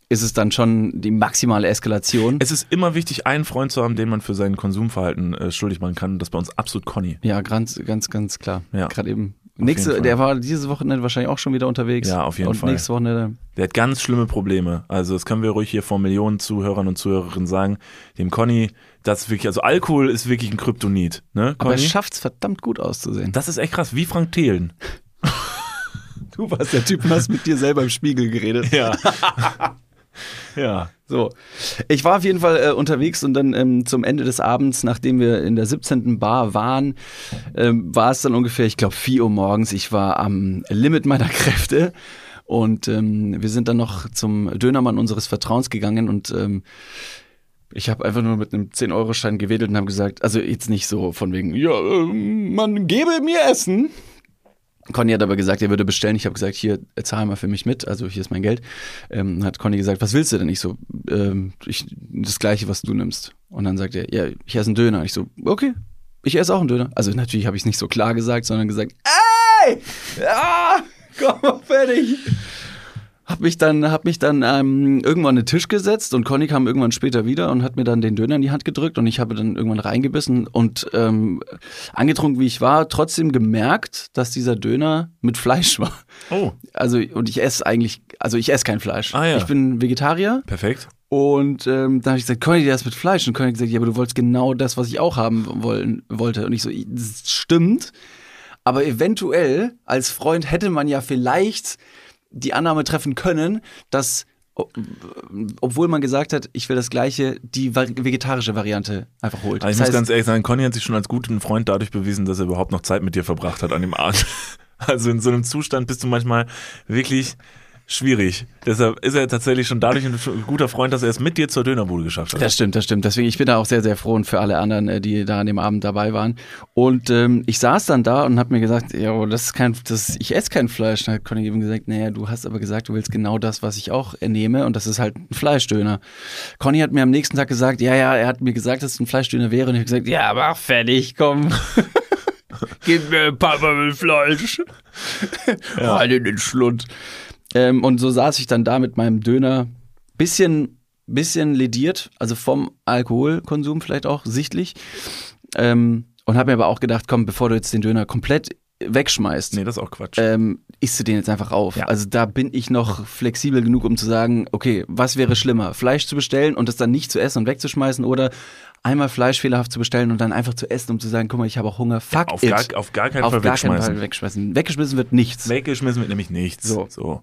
ist es dann schon die maximale Eskalation. Es ist immer wichtig, einen Freund zu haben, den man für sein Konsumverhalten äh, schuldig machen kann. Das ist bei uns absolut Conny. ja, ganz, ganz, ganz klar. Ja. Gerade eben. Nächste, der war dieses Wochenende wahrscheinlich auch schon wieder unterwegs. Ja, auf jeden und Fall. Und nächste Wochenende. Der hat ganz schlimme Probleme. Also das können wir ruhig hier vor Millionen Zuhörern und Zuhörerinnen sagen. Dem Conny, das ist wirklich, also Alkohol ist wirklich ein Kryptonit. Ne, Aber er Conny? schafft es verdammt gut auszusehen. Das ist echt krass, wie Frank Thelen. Du warst der Typ und hast mit dir selber im Spiegel geredet. Ja. ja. So, ich war auf jeden Fall äh, unterwegs und dann ähm, zum Ende des Abends, nachdem wir in der 17. Bar waren, ähm, war es dann ungefähr, ich glaube, 4 Uhr morgens. Ich war am Limit meiner Kräfte und ähm, wir sind dann noch zum Dönermann unseres Vertrauens gegangen und ähm, ich habe einfach nur mit einem 10-Euro-Schein gewedelt und habe gesagt, also jetzt nicht so von wegen, ja, ähm, man gebe mir Essen. Conny hat aber gesagt, er würde bestellen. Ich habe gesagt, hier, zahl mal für mich mit. Also hier ist mein Geld. Ähm, hat Conny gesagt, was willst du denn? Ich so, ähm, ich, das gleiche, was du nimmst. Und dann sagt er, ja, ich esse einen Döner. Ich so, okay, ich esse auch einen Döner. Also natürlich habe ich es nicht so klar gesagt, sondern gesagt, ey, ja, komm mal fertig. Hab mich dann, hab mich dann ähm, irgendwann an den Tisch gesetzt und Conny kam irgendwann später wieder und hat mir dann den Döner in die Hand gedrückt und ich habe dann irgendwann reingebissen und ähm, angetrunken wie ich war, trotzdem gemerkt, dass dieser Döner mit Fleisch war. Oh, Also und ich esse eigentlich, also ich esse kein Fleisch. Ah, ja. Ich bin Vegetarier perfekt. und ähm, dann habe ich gesagt, Conny, der ist mit Fleisch. Und Conny hat gesagt, ja, aber du wolltest genau das, was ich auch haben wollen, wollte. Und ich so, das stimmt. Aber eventuell, als Freund hätte man ja vielleicht die Annahme treffen können, dass, obwohl man gesagt hat, ich will das Gleiche, die vegetarische Variante einfach holt. Aber ich Das muss heißt, ganz ehrlich sagen, Conny hat sich schon als guten Freund dadurch bewiesen, dass er überhaupt noch Zeit mit dir verbracht hat an dem Abend. Also in so einem Zustand bist du manchmal wirklich schwierig. Deshalb ist er tatsächlich schon dadurch ein guter Freund, dass er es mit dir zur Dönerbude geschafft hat. Das stimmt, das stimmt. Deswegen, ich bin da auch sehr, sehr froh und für alle anderen, äh, die da an dem Abend dabei waren. Und ähm, ich saß dann da und habe mir gesagt, ja, aber das ist kein, das, ich esse kein Fleisch. Dann hat Conny eben gesagt, naja, du hast aber gesagt, du willst genau das, was ich auch nehme und das ist halt ein Fleischdöner. Conny hat mir am nächsten Tag gesagt, ja, ja, er hat mir gesagt, dass es ein Fleischdöner wäre und ich habe gesagt, ja, mach fertig, komm. Gib mir Papa mit Fleisch. ja. Halt in den Schlund. Ähm, und so saß ich dann da mit meinem Döner, bisschen, bisschen lediert, also vom Alkoholkonsum vielleicht auch sichtlich. Ähm, und habe mir aber auch gedacht, komm, bevor du jetzt den Döner komplett wegschmeißt, Nee, das ist auch Quatsch. ähm, isst du den jetzt einfach auf. Ja. Also da bin ich noch flexibel genug, um zu sagen, okay, was wäre schlimmer? Fleisch zu bestellen und es dann nicht zu essen und wegzuschmeißen oder einmal Fleisch fehlerhaft zu bestellen und dann einfach zu essen, um zu sagen, guck mal, ich habe auch Hunger. Fuck auf, it. gar, auf gar keinen auf Fall gar keinen wegschmeißen. Fall wegschmeißen. Weggeschmissen wird nichts. Weggeschmissen wird nämlich nichts. So. so.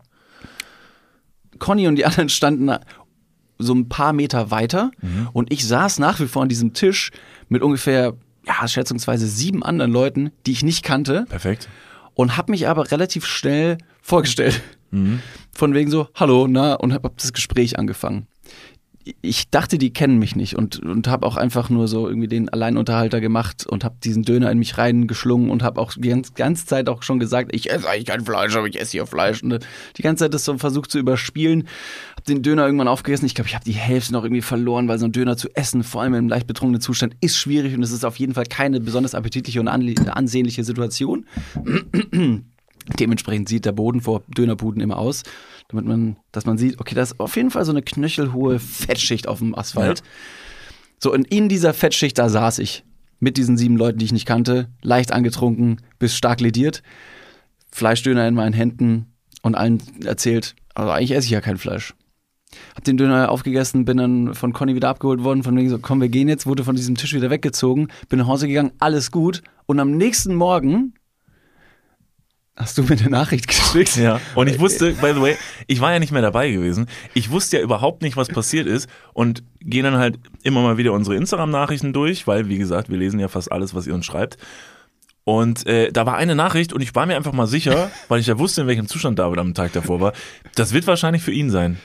Conny und die anderen standen so ein paar Meter weiter und ich saß nach wie vor an diesem Tisch mit ungefähr, ja, schätzungsweise sieben anderen Leuten, die ich nicht kannte Perfekt. und habe mich aber relativ schnell vorgestellt. Von wegen so, hallo, na, und habe hab das Gespräch angefangen. Ich dachte, die kennen mich nicht und, und habe auch einfach nur so irgendwie den Alleinunterhalter gemacht und habe diesen Döner in mich reingeschlungen und habe auch die ganze, ganze Zeit auch schon gesagt, ich esse eigentlich kein Fleisch, aber ich esse hier Fleisch. Und die ganze Zeit das so versucht zu überspielen. Habe den Döner irgendwann aufgegessen. Ich glaube, ich habe die Hälfte noch irgendwie verloren, weil so ein Döner zu essen, vor allem im leicht betrunkenen Zustand, ist schwierig und es ist auf jeden Fall keine besonders appetitliche und ansehnliche Situation. Dementsprechend sieht der Boden vor Dönerbuden immer aus, damit man, dass man sieht, okay, da ist auf jeden Fall so eine knöchelhohe Fettschicht auf dem Asphalt. So, und in dieser Fettschicht, da saß ich. Mit diesen sieben Leuten, die ich nicht kannte, leicht angetrunken, bis stark lediert. Fleischdöner in meinen Händen und allen erzählt, also eigentlich esse ich ja kein Fleisch. Hab den Döner aufgegessen, bin dann von Conny wieder abgeholt worden, von wegen so, komm, wir gehen jetzt, wurde von diesem Tisch wieder weggezogen, bin nach Hause gegangen, alles gut. Und am nächsten Morgen hast du mir eine Nachricht geschickt. Ja. Und ich wusste, by the way, ich war ja nicht mehr dabei gewesen. Ich wusste ja überhaupt nicht, was passiert ist und gehe dann halt immer mal wieder unsere Instagram-Nachrichten durch, weil, wie gesagt, wir lesen ja fast alles, was ihr uns schreibt. Und äh, da war eine Nachricht und ich war mir einfach mal sicher, weil ich ja wusste, in welchem Zustand David am Tag davor war. Das wird wahrscheinlich für ihn sein.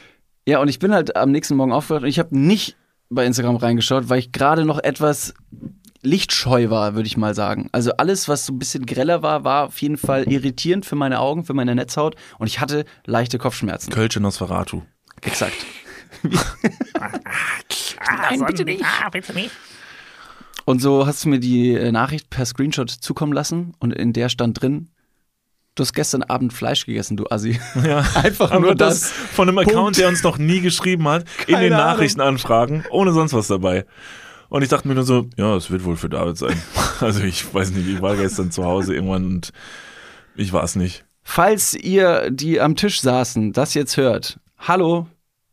Ja, und ich bin halt am nächsten Morgen aufgewacht und ich habe nicht bei Instagram reingeschaut, weil ich gerade noch etwas lichtscheu war, würde ich mal sagen. Also alles, was so ein bisschen greller war, war auf jeden Fall irritierend für meine Augen, für meine Netzhaut und ich hatte leichte Kopfschmerzen. Kölsche Nosferatu. Exakt. Nein, bitte nicht. Ah, bitte nicht. Und so hast du mir die äh, Nachricht per Screenshot zukommen lassen und in der stand drin, du hast gestern Abend Fleisch gegessen, du Assi. Ja, Einfach nur das das. von einem Account, Punkt. der uns noch nie geschrieben hat, in Keine den Ahnung. Nachrichtenanfragen, ohne sonst was dabei. Und ich dachte mir nur so, ja, es wird wohl für David sein. Also ich weiß nicht, ich war gestern zu Hause irgendwann und ich war es nicht. Falls ihr, die am Tisch saßen, das jetzt hört, hallo,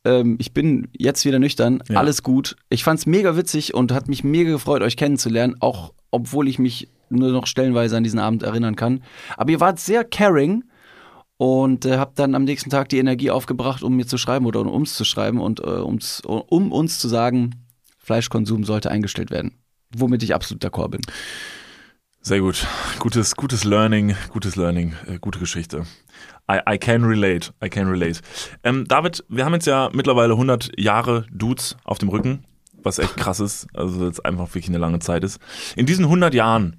ähm, ich bin jetzt wieder nüchtern, Ja. alles gut. Ich fand's mega witzig und hat mich mega gefreut, euch kennenzulernen, auch obwohl ich mich nur noch stellenweise an diesen Abend erinnern kann. Aber ihr wart sehr caring und äh, habt dann am nächsten Tag die Energie aufgebracht, um mir zu schreiben oder um uns zu schreiben und äh, ums, um uns zu sagen, Fleischkonsum sollte eingestellt werden. Womit ich absolut d'accord bin. Sehr gut. Gutes, gutes Learning, gutes Learning, äh, gute Geschichte. I, I can relate, I can relate. Ähm, David, wir haben jetzt ja mittlerweile 100 Jahre Dudes auf dem Rücken, was echt krass ist, also jetzt einfach wirklich eine lange Zeit ist. In diesen 100 Jahren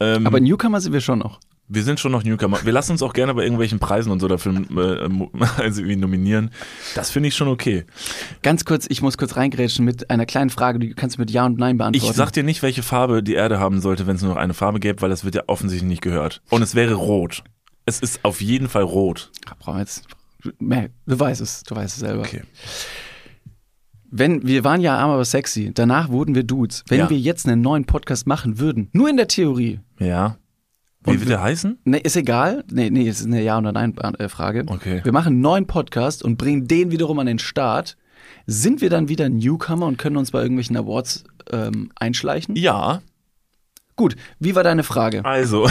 ähm, Aber Newcomer sind wir schon noch. Wir sind schon noch Newcomer. Wir lassen uns auch gerne bei irgendwelchen Preisen und so dafür äh, also irgendwie nominieren. Das finde ich schon okay. Ganz kurz, ich muss kurz reingrätschen mit einer kleinen Frage, die kannst du mit Ja und Nein beantworten. Ich sag dir nicht, welche Farbe die Erde haben sollte, wenn es nur noch eine Farbe gäbe, weil das wird ja offensichtlich nicht gehört. Und es wäre rot. Es ist auf jeden Fall rot. Brauchen wir jetzt. Nee, Du weißt es, du weißt es selber. Okay. Wenn, wir waren ja arm, aber sexy. Danach wurden wir Dudes. Wenn Ja. wir jetzt einen neuen Podcast machen würden, nur in der Theorie. Ja. Wie Und wird der heißen? Nee, ist egal. Nee, nee, es ist eine Ja- oder Nein-Frage. Okay. Wir machen einen neuen Podcast und bringen den wiederum an den Start. Sind wir dann wieder Newcomer und können uns bei irgendwelchen Awards ähm, einschleichen? Ja. Gut, wie war deine Frage? Also,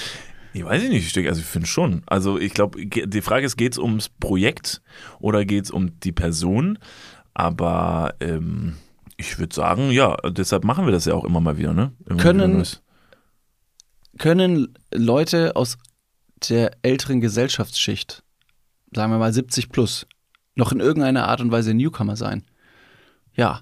ich weiß ich nicht, Stück. Also ich finde schon. Also ich glaube, die Frage ist, geht es ums Projekt oder geht es um die Person? Aber ähm, ich würde sagen, ja, deshalb machen wir das ja auch immer mal wieder, ne? Immer Können- wieder. Können Leute aus der älteren Gesellschaftsschicht, sagen wir mal 70 plus, noch in irgendeiner Art und Weise Newcomer sein? Ja.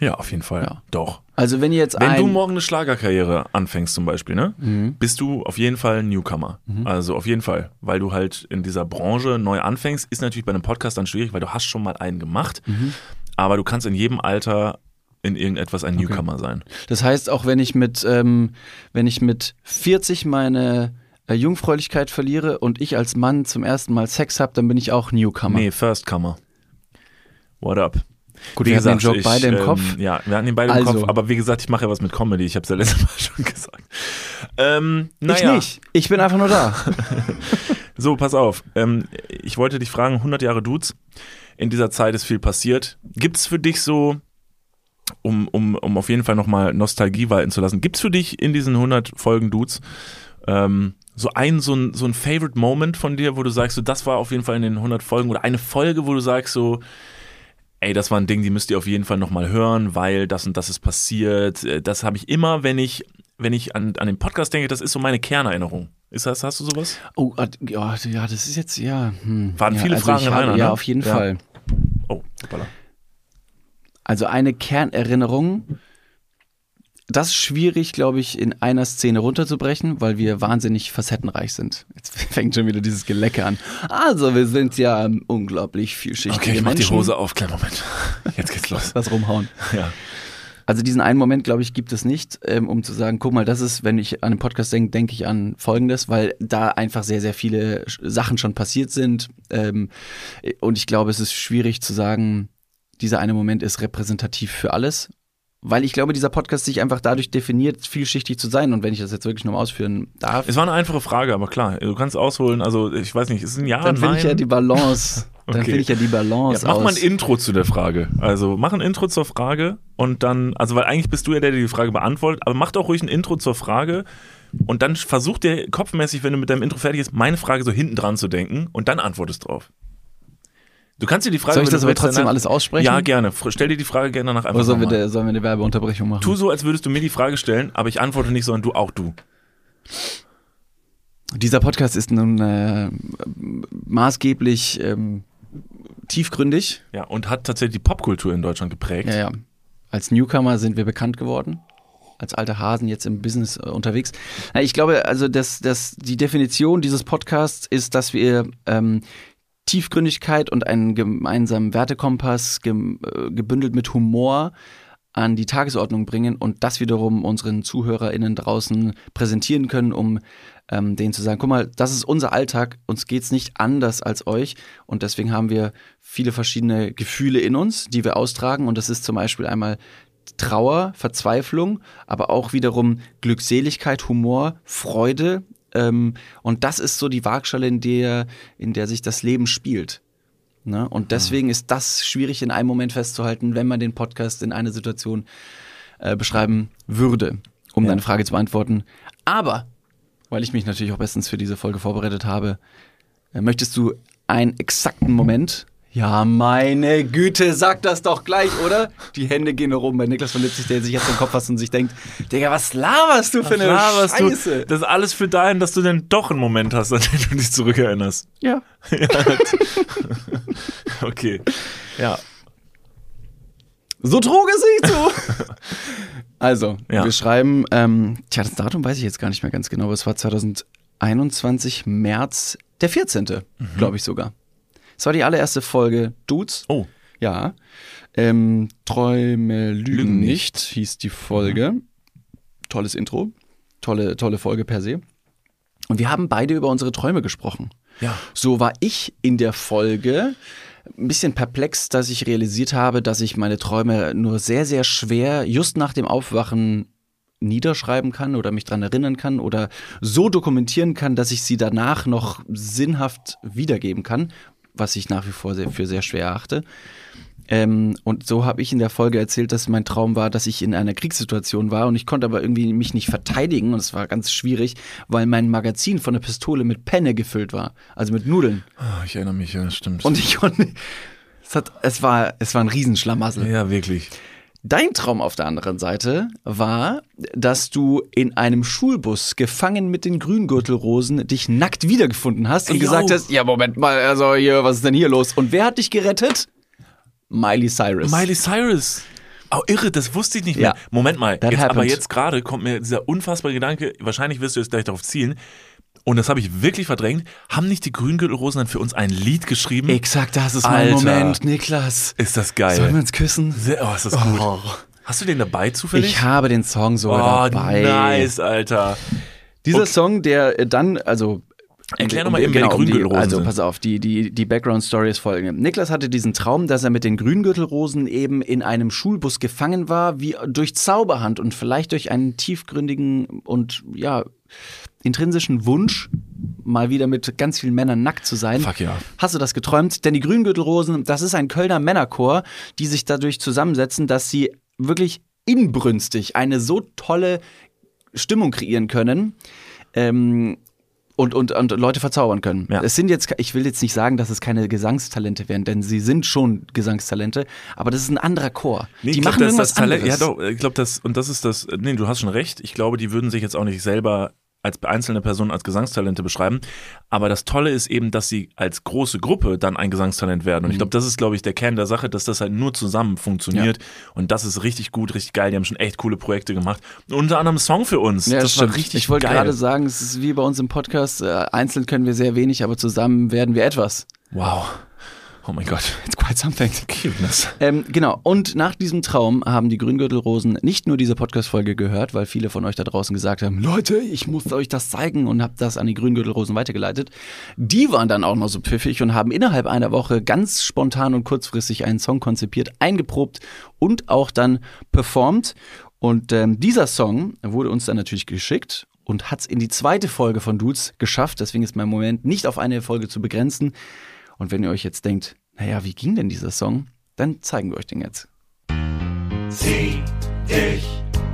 Ja, auf jeden Fall. Ja. Doch. Also wenn ihr jetzt Wenn du morgen eine Schlagerkarriere anfängst zum Beispiel, ne, Mhm. bist du auf jeden Fall ein Newcomer. Also auf jeden Fall, weil du halt in dieser Branche neu anfängst, ist natürlich bei einem Podcast dann schwierig, weil du hast schon mal einen gemacht, Mhm. aber du kannst in jedem Alter in irgendetwas ein Newcomer sein. Das heißt, auch wenn ich mit, ähm, wenn ich mit 40 meine äh, Jungfräulichkeit verliere und ich als Mann zum ersten Mal Sex habe, dann bin ich auch Newcomer. Nee, Firstcomer. What up? Gut, wir hatten den Joke beide im ähm, Kopf. Ja, wir hatten ihn beide im Also. Kopf, aber wie gesagt, ich mache ja was mit Comedy, ich habe es ja letztes Mal schon gesagt. Ähm, naja. Ich nicht. Ich bin einfach nur da. So, pass auf. Ähm, ich wollte dich fragen, 100 Jahre Dudes. In dieser Zeit ist viel passiert. Gibt es für dich so, um, um, um auf jeden Fall nochmal Nostalgie walten zu lassen, gibt es für dich in diesen 100 Folgen Dudes ähm, So ein, so ein, so ein Favorite Moment von dir, wo du sagst, so, das war auf jeden Fall in den 100 Folgen oder eine Folge, wo du sagst so, ey, das war ein Ding, die müsst ihr auf jeden Fall nochmal hören, weil das und das ist passiert. Äh, Das habe ich immer, wenn ich, wenn ich an, an den Podcast denke, das ist so meine Kernerinnerung. Ist das, hast du sowas? Oh, ah, ja, ja, das ist jetzt, ja. Hm. Waren ja, viele also Fragen in einer, Ja, ne? auf jeden Ja. Fall. Oh, hoppala. Also eine Kernerinnerung, das ist schwierig, glaube ich, in einer Szene runterzubrechen, weil wir wahnsinnig facettenreich sind. Jetzt fängt schon wieder dieses Gelecke an. Also, wir sind ja unglaublich vielschichtige Okay, ich mach die. Hose auf, kleinen Moment. Jetzt geht's los. Was rumhauen. Ja. Also diesen einen Moment, glaube ich, gibt es nicht, ähm, um zu sagen, guck mal, das ist, wenn ich an den Podcast denke, denke ich an Folgendes, weil da einfach sehr, sehr viele Sachen schon passiert sind. Ähm, und ich glaube, es ist schwierig zu sagen, dieser eine Moment ist repräsentativ für alles. Weil ich glaube, dieser Podcast sich einfach dadurch definiert, vielschichtig zu sein. Und wenn ich das jetzt wirklich nochmal ausführen darf, Es war eine einfache Frage, aber klar, du kannst ausholen. Also, ich weiß nicht, ist es ein Ja, dann finde ich ja die Balance. Dann Okay. finde ich ja die Balance Ja, mach mal ein aus. Intro zu der Frage. Also mach ein Intro zur Frage und dann, also weil eigentlich bist du ja der, der die Frage beantwortet, aber mach doch ruhig ein Intro zur Frage und dann versuch dir kopfmäßig, wenn du mit deinem Intro fertig bist, meine Frage so hinten dran zu denken und dann antwortest drauf. Du kannst dir die Frage. Soll ich das aber trotzdem danach- alles aussprechen? Ja, gerne. Stell dir die Frage gerne danach einfach Oder sollen wir, der- sollen wir eine Werbeunterbrechung machen? Tu so, als würdest du mir die Frage stellen, aber ich antworte nicht, sondern du auch du. Dieser Podcast ist nun äh, maßgeblich ähm, tiefgründig. Ja, und hat tatsächlich die Popkultur in Deutschland geprägt. Ja, ja. Als Newcomer sind wir bekannt geworden. Als alte Hasen jetzt im Business äh, unterwegs. Na, ich glaube, also dass dass die Definition dieses Podcasts ist, dass wir ähm, Tiefgründigkeit und einen gemeinsamen Wertekompass gem, äh, gebündelt mit Humor an die Tagesordnung bringen und das wiederum unseren ZuhörerInnen draußen präsentieren können, um ähm, denen zu sagen, guck mal, das ist unser Alltag, uns geht's nicht anders als euch. Und deswegen haben wir viele verschiedene Gefühle in uns, die wir austragen. Und das ist zum Beispiel einmal Trauer, Verzweiflung, aber auch wiederum Glückseligkeit, Humor, Freude ähm, und das ist so die Waagschale, in der, in der sich das Leben spielt. Ne? Und deswegen ist das schwierig in einem Moment festzuhalten, wenn man den Podcast in einer Situation äh, beschreiben würde, um deine Frage zu beantworten. Aber, weil ich mich natürlich auch bestens für diese Folge vorbereitet habe, äh, möchtest du einen exakten Moment? Ja, meine Güte, sag das doch gleich, oder? Die Hände gehen nach oben bei Niklas von Litzig, der sich jetzt im Kopf fasst und sich denkt, Digga, was laberst du für eine laberst du? Scheiße? Das ist alles für dahin, dass du dann doch einen Moment hast, an den du dich zurückerinnerst. Ja. ja. okay. Ja. So trug es sich zu. Also, Ja. wir schreiben, ähm, tja, das Datum weiß ich jetzt gar nicht mehr ganz genau, aber es war 2021, März, der 14. glaube ich sogar. Es war die allererste Folge Dudes. Oh. Ja. Ähm, Träume lügen, Lügen nicht, hieß die Folge. Tolles Intro. Tolle, tolle Folge per se. Und wir haben beide über unsere Träume gesprochen. Ja. So war ich in der Folge ein bisschen perplex, dass ich realisiert habe, dass ich meine Träume nur sehr, sehr schwer just nach dem Aufwachen niederschreiben kann oder mich dran erinnern kann oder so dokumentieren kann, dass ich sie danach noch sinnhaft wiedergeben kann, was ich nach wie vor sehr, für sehr schwer erachte. Ähm, und so habe ich in der Folge erzählt, dass mein Traum war, dass ich in einer Kriegssituation war und ich konnte aber irgendwie mich nicht verteidigen und es war ganz schwierig, weil mein Magazin von der Pistole mit Penne gefüllt war, also mit Nudeln. Ah, Ich erinnere mich, ja, stimmt. Und ich konnte, es, hat, es, war, es war ein Riesenschlamassel. ja, wirklich. Dein Traum auf der anderen Seite war, dass du in einem Schulbus gefangen mit den Grüngürtelrosen dich nackt wiedergefunden hast und Ey, gesagt yo. hast, ja Moment mal, also hier, was ist denn hier los? Und wer hat dich gerettet? Miley Cyrus. Miley Cyrus. Oh, irre, das wusste ich nicht mehr. Ja. Moment mal, jetzt, aber jetzt gerade kommt mir dieser unfassbare Gedanke, wahrscheinlich wirst du jetzt gleich darauf zielen, und das habe ich wirklich verdrängt, haben nicht die Grüngürtelrosen dann für uns ein Lied geschrieben? Exakt, das ist mein Alter. Moment, Niklas. Ist das geil. Sollen wir uns küssen? Oh, ist das gut. Oh. Hast du den dabei zufällig? Ich habe den Song sogar oh, dabei. nice, Alter. Dieser Okay. Song, der dann, also. Erklär noch mal eben, wer die um Grüngürtelrosen Also, pass auf, die, die, die Background-Story ist folgende. Niklas hatte diesen Traum, dass er mit den Grüngürtelrosen eben in einem Schulbus gefangen war, wie durch Zauberhand und vielleicht durch einen tiefgründigen und, ja, intrinsischen Wunsch, mal wieder mit ganz vielen Männern nackt zu sein. Fuck ja. Hast du das geträumt? Denn die Grüngürtelrosen, das ist ein Kölner Männerchor, die sich dadurch zusammensetzen, dass sie wirklich inbrünstig eine so tolle Stimmung kreieren können. Ähm, und, und, und Leute verzaubern können. Es sind jetzt, ich will jetzt nicht sagen, dass es keine Gesangstalente wären, denn sie sind schon Gesangstalente, aber das ist ein anderer Chor. Nee, die glaub, machen das, irgendwas das Talent, anderes. Ja, doch, ich glaube, das, und das ist das, nee, du hast schon recht. Ich glaube, die würden sich jetzt auch nicht selber als einzelne Person als Gesangstalente beschreiben. Aber das Tolle ist eben, dass sie als große Gruppe dann ein Gesangstalent werden. Und Mhm. ich glaube, das ist, glaube ich, der Kern der Sache, dass das halt nur zusammen funktioniert. Und das ist richtig gut, richtig geil. Die haben schon echt coole Projekte gemacht. Unter anderem Song für uns. Ja, das stimmt. war richtig Ich wollte gerade sagen, es ist wie bei uns im Podcast, äh, einzeln können wir sehr wenig, aber zusammen werden wir etwas. Wow. Oh mein Gott. It's quite something. Cuteness. Ähm, genau. Und nach diesem Traum haben die Grüngürtelrosen nicht nur diese Podcast-Folge gehört, weil viele von euch da draußen gesagt haben, Leute, ich muss euch das zeigen und habt das an die Grüngürtelrosen weitergeleitet. Die waren dann auch noch so pfiffig und haben innerhalb einer Woche ganz spontan und kurzfristig einen Song konzipiert, eingeprobt und auch dann performt. Und ähm, dieser Song wurde uns dann natürlich geschickt und hat es in die zweite Folge von Dudes geschafft. Deswegen ist mein Moment nicht auf eine Folge zu begrenzen. Und wenn ihr euch jetzt denkt, naja, wie ging denn dieser Song? Dann zeigen wir euch den jetzt. Zieh dich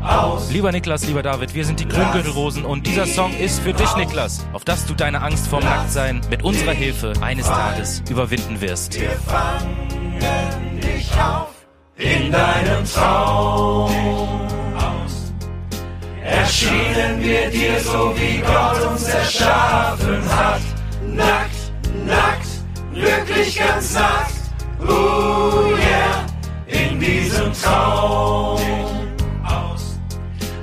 aus. Lieber Niklas, lieber David, wir sind die Grüngürtelrosen und dieser Song ist für dich, Niklas, auf dass du deine Angst vorm Nacktsein mit unserer Hilfe eines Tages überwinden wirst. Wir fangen dich auf in deinem Traum aus. Erschienen wir dir so wie Gott uns erschaffen hat. Nackt, nackt, wirklich ganz nackt. Oh yeah, in diesem Traum aus.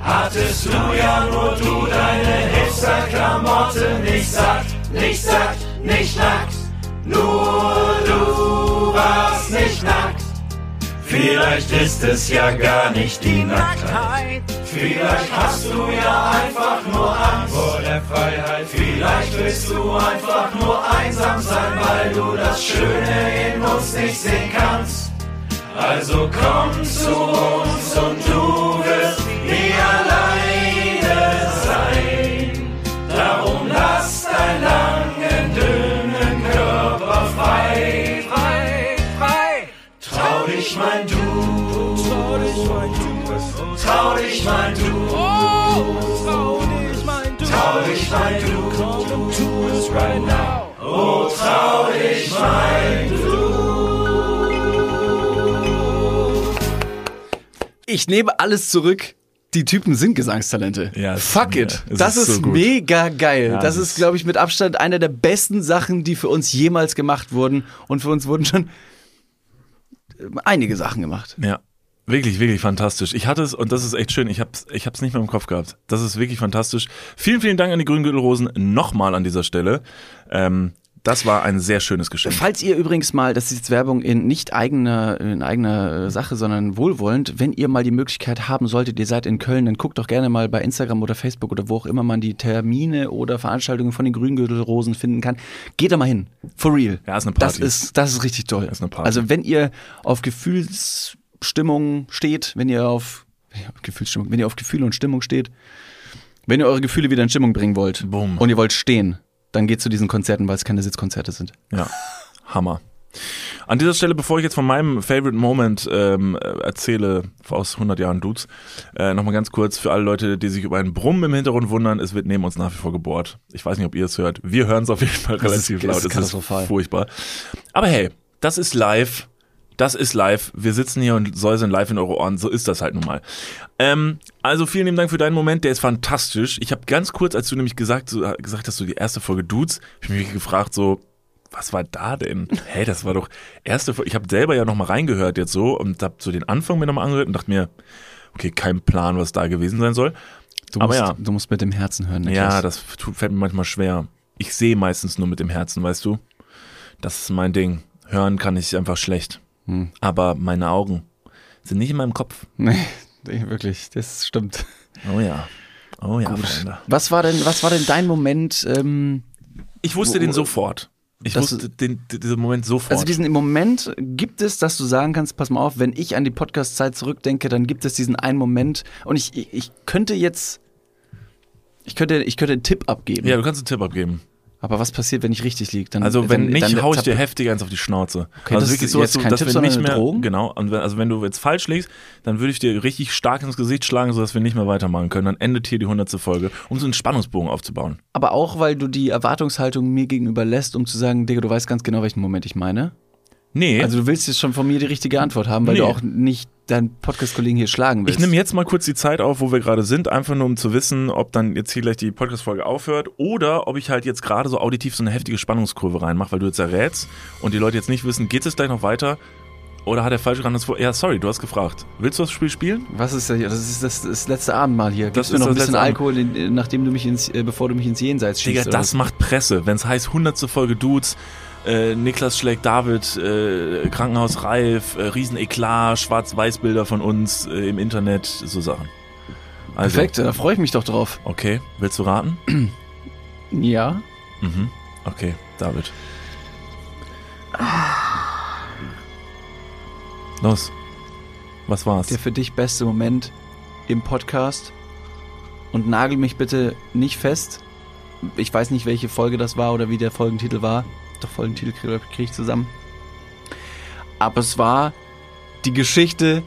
Hattest du ja nur du deine Hipster-Klamotte nicht satt, nicht satt, nicht nackt. Nur du warst nicht nackt. Vielleicht ist es ja gar nicht die Nacktheit. Vielleicht hast du ja einfach nur Angst vor der Freiheit. Vielleicht willst du einfach nur einsam sein, weil du das Schöne in uns nicht sehen kannst. Also komm zu uns und du wirst Trau dich, mein Du. trau dich, mein Du. Trau dich, mein Du. To us right now. Oh, trau dich, mein Ich nehme alles zurück. Die Typen sind Gesangstalente. Ja, Fuck it. es Das ist ist, so mega geil. Ja, das es ist, glaube ich, mit Abstand eine der besten Sachen, die für uns jemals gemacht wurden. Und für uns wurden schon äh, einige Sachen gemacht. Ja. Wirklich, wirklich fantastisch. Ich hatte es, und das ist echt schön, ich hab's, ich hab's nicht mehr im Kopf gehabt. Das ist wirklich fantastisch. Vielen, vielen Dank an die Grüngürtelrosen nochmal an dieser Stelle. Ähm, das war ein sehr schönes Geschenk. Falls ihr übrigens mal, das ist jetzt Werbung in nicht eigener, in eigener äh, Sache, sondern wohlwollend, wenn ihr mal die Möglichkeit haben solltet, ihr seid in Köln, dann guckt doch gerne mal bei Instagram oder Facebook oder wo auch immer man die Termine oder Veranstaltungen von den Grüngürtelrosen finden kann. Geht da mal hin. For real. Ja, ist eine Das Party. ist, das ist richtig toll. ist eine Party. Also wenn ihr auf Gefühlsstimmung steht, wenn ihr auf Gefühlsstimmung, wenn ihr auf Gefühle und Stimmung steht, wenn ihr eure Gefühle wieder in Stimmung bringen wollt und ihr wollt stehen, dann geht zu diesen Konzerten, weil es keine Sitzkonzerte sind. Ja, Hammer. An dieser Stelle, bevor ich jetzt von meinem Favorite Moment ähm, äh, erzähle, aus 100 Jahren Dudes, äh, nochmal ganz kurz für alle Leute, die sich über einen Brummen im Hintergrund wundern, es wird neben uns nach wie vor gebohrt. Ich weiß nicht, ob ihr es hört. Wir hören es auf jeden Fall Das ist- relativ das laut. ist katastrophal. furchtbar. Aber hey, das ist live. Das ist live. Wir sitzen hier und säuseln live in eure Ohren. So ist das halt nun mal. Ähm, also vielen lieben Dank für deinen Moment. Der ist fantastisch. Ich habe ganz kurz, als du nämlich gesagt, so, gesagt hast, so die erste Folge Dudes, ich mich gefragt, so, was war da denn? Hey, das war doch erste Folge. Ich habe selber ja nochmal reingehört jetzt so und habe so den Anfang mir nochmal angehört und dachte mir, okay, kein Plan, was da gewesen sein soll. Du Aber musst, ja. du musst mit dem Herzen hören. Niklas. Ja, das tut, fällt mir manchmal schwer. Ich sehe meistens nur mit dem Herzen, weißt du? Das ist mein Ding. Hören kann ich einfach schlecht. Hm. Aber meine Augen sind nicht in meinem Kopf. Nee, nee, wirklich, das stimmt. Oh ja. Oh ja, Gut. Freunde. Was war denn, was war denn dein Moment? Ähm, Ich wusste wo- den sofort. Ich wusste den, diesen Moment sofort. Also diesen Moment gibt es, dass du sagen kannst, pass mal auf, wenn ich an die Podcast-Zeit zurückdenke, dann gibt es diesen einen Moment und ich, ich, ich könnte jetzt, ich könnte, ich könnte einen Tipp abgeben. ja, du kannst einen Tipp abgeben. Aber was passiert, wenn ich richtig liege? Dann, Also wenn dann, nicht, dann hau ich dir heftig eins auf die Schnauze. Okay, also das wirklich ist so, jetzt du, kein dass Tipp, wir nicht mehr, Drohung? genau. Und wenn, also wenn du jetzt falsch liegst, dann würde ich dir richtig stark ins Gesicht schlagen, sodass wir nicht mehr weitermachen können. Dann endet hier die hundertste Folge, um so einen Spannungsbogen aufzubauen. Aber auch, weil du die Erwartungshaltung mir gegenüber lässt, um zu sagen, Digga, du weißt ganz genau, welchen Moment ich meine. Nee. Also du willst jetzt schon von mir die richtige Antwort haben, weil Nee. du auch nicht deinen Podcast-Kollegen hier schlagen willst. Ich nehme jetzt mal kurz die Zeit auf, wo wir gerade sind, einfach nur um zu wissen, ob dann jetzt hier gleich die Podcast-Folge aufhört oder ob ich halt jetzt gerade so auditiv so eine heftige Spannungskurve reinmache, weil du jetzt errätst und die Leute jetzt nicht wissen, geht es gleich noch weiter oder hat er falsch gerannt? Ja, sorry, du hast gefragt. Willst du das Spiel spielen? Was ist das? hier? Das ist das, das letzte Abendmahl hier. Das Gibst mir ist noch ein das bisschen Alkohol, in, nachdem du mich ins, äh, bevor du mich ins Jenseits schießt. Digga, das was? macht Presse. Wenn es heißt 100. Folge Dudes, äh, Niklas schlägt David, äh, Krankenhaus Reif, äh, Rieseneklat, Schwarz-Weiß-Bilder von uns äh, im Internet, so Sachen. Also, Perfekt, da freue ich mich doch drauf. Okay, willst du raten? Ja. Mhm. Okay, David. Los. Was war's? Der für dich beste Moment im Podcast. Und nagel mich bitte nicht fest. Ich weiß nicht, welche Folge das war oder wie der Folgentitel war. Doch, Folgentitel kriege krieg ich zusammen. Aber es war die Geschichte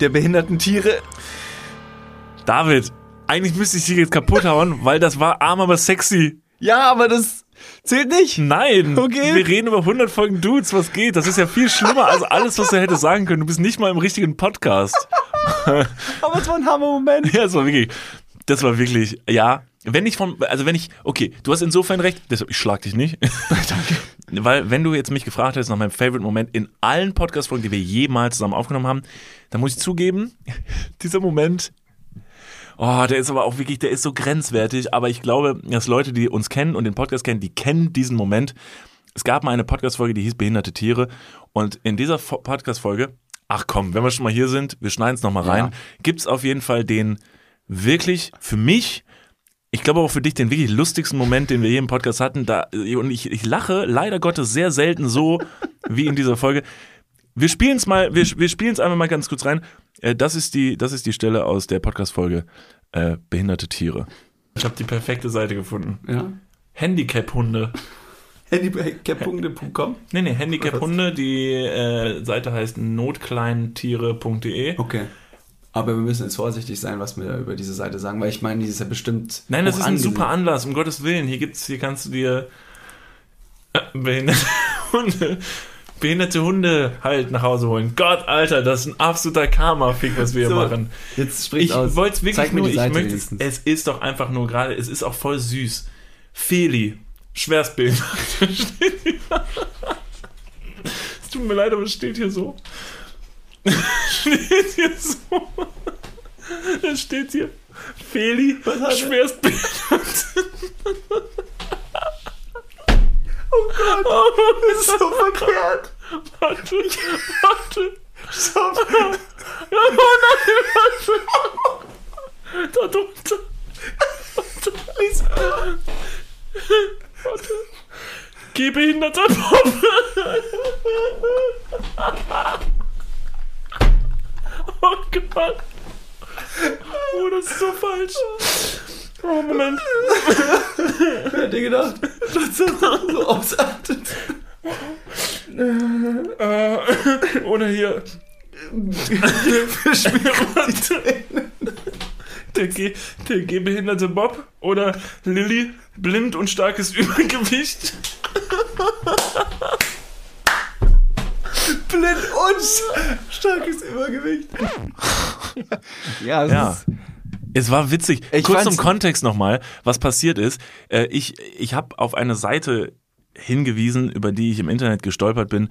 der behinderten Tiere. David, eigentlich müsste ich dich jetzt kaputt hauen, weil das war arm, aber sexy. Ja, aber das zählt nicht. Nein. Okay. Wir reden über 100 Folgen Dudes, was geht? Das ist ja viel schlimmer als alles, was du hättest sagen können. Du bist nicht mal im richtigen Podcast. Aber es war ein Hammer-Moment. Ja, das war wirklich, das war wirklich, ja. Wenn ich von, also wenn ich, okay, du hast insofern recht, deshalb, ich schlag dich nicht. Danke. Weil, wenn du jetzt mich gefragt hättest nach meinem Favorite-Moment in allen Podcast-Folgen, die wir jemals zusammen aufgenommen haben, dann muss ich zugeben, dieser Moment, oh, der ist aber auch wirklich, der ist so grenzwertig, aber ich glaube, dass Leute, die uns kennen und den Podcast kennen, die kennen diesen Moment. Es gab mal eine Podcast-Folge, die hieß Behinderte Tiere und in dieser Fo- Podcast-Folge, ach komm, wenn wir schon mal hier sind, wir schneiden es nochmal rein, Ja. gibt's auf jeden Fall den wirklich für mich ich glaube auch für dich den wirklich lustigsten Moment, den wir hier im Podcast hatten. Da, und ich, ich lache leider Gottes sehr selten so wie in dieser Folge. Wir spielen es mal, wir, wir spielen es einfach mal ganz kurz rein. Äh, Das ist die, das ist die Stelle aus der Podcast-Folge äh, Behinderte Tiere. Ich habe die perfekte Seite gefunden. Ja. Handicap-Hunde. Handicap.com? Nee, nee, Handicap-Hunde. Die äh, Seite heißt notkleintiere.de. Okay. Aber wir müssen jetzt vorsichtig sein, was wir über diese Seite sagen, weil ich meine, die ist ja bestimmt. Nein, das ist ein super Anlass, um Gottes Willen. Hier gibt's, hier kannst du dir äh, behinderte Hunde, behinderte Hunde halt nach Hause holen. Gott, Alter, das ist ein absoluter Karma-Fick, was wir hier So, machen. jetzt spricht Ich aus. wollte es wirklich Zeig nur, ich möchte, wenigstens. es ist doch einfach nur gerade, es ist auch voll süß. Feli, Schwerstbild. es tut mir leid, aber es steht hier so. Steht hier so. Es steht hier. Feli, Schwerstbild. Oh Gott, das ist so verkehrt. Warte, warte. Stopp. Oh nein, warte. Da drunter. Warte. Lies. Warte. Gehbehinderter Bob. Oh Gott. Oh, das ist so falsch. Oh, Moment. Wer hätte gedacht, dass das so ausartet? Äh, oder hier. der, Geh, der gehbehinderte Bob oder Lilly, blind und starkes Übergewicht. Blind und starkes Übergewicht. ja, das Ja. ist. Es war witzig. Ich Kurz zum Kontext nochmal, was passiert ist. Äh, ich ich habe auf eine Seite hingewiesen, über die ich im Internet gestolpert bin.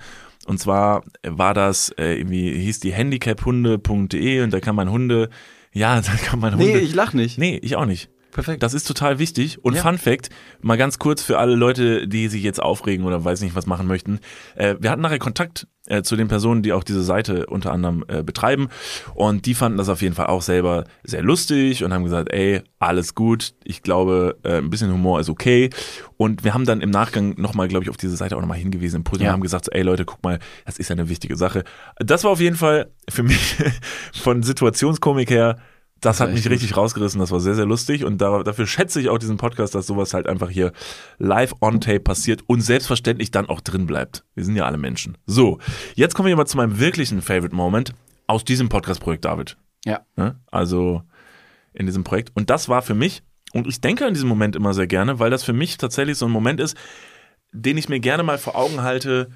Und zwar war das äh, irgendwie, hieß die handicaphunde.de und da kann man Hunde, ja, da kann man Hunde. Nee, ich lach nicht. Nee, ich auch nicht. Perfekt. Das ist total wichtig. Und Ja. Fun Fact, mal ganz kurz für alle Leute, die sich jetzt aufregen oder weiß nicht, was machen möchten. Äh, wir hatten nachher Kontakt äh, zu den Personen, die auch diese Seite unter anderem äh, betreiben. Und die fanden das auf jeden Fall auch selber sehr lustig und haben gesagt, ey, alles gut. Ich glaube, äh, ein bisschen Humor ist okay. Und wir haben dann im Nachgang nochmal, glaube ich, auf diese Seite auch nochmal hingewiesen im Podium Ja. und haben gesagt, so, ey Leute, guck mal, das ist ja eine wichtige Sache. Das war auf jeden Fall für mich von Situationskomik her Das hat mich richtig rausgerissen, das war sehr, sehr lustig und da, dafür schätze ich auch diesen Podcast, dass sowas halt einfach hier live on tape passiert und selbstverständlich dann auch drin bleibt. Wir sind ja alle Menschen. So, jetzt kommen wir aber zu meinem wirklichen Favorite Moment aus diesem Podcast-Projekt, David. Ja. Ne? Also in diesem Projekt. Und das war für mich, und ich denke an diesen Moment immer sehr gerne, weil das für mich tatsächlich so ein Moment ist, den ich mir gerne mal vor Augen halte,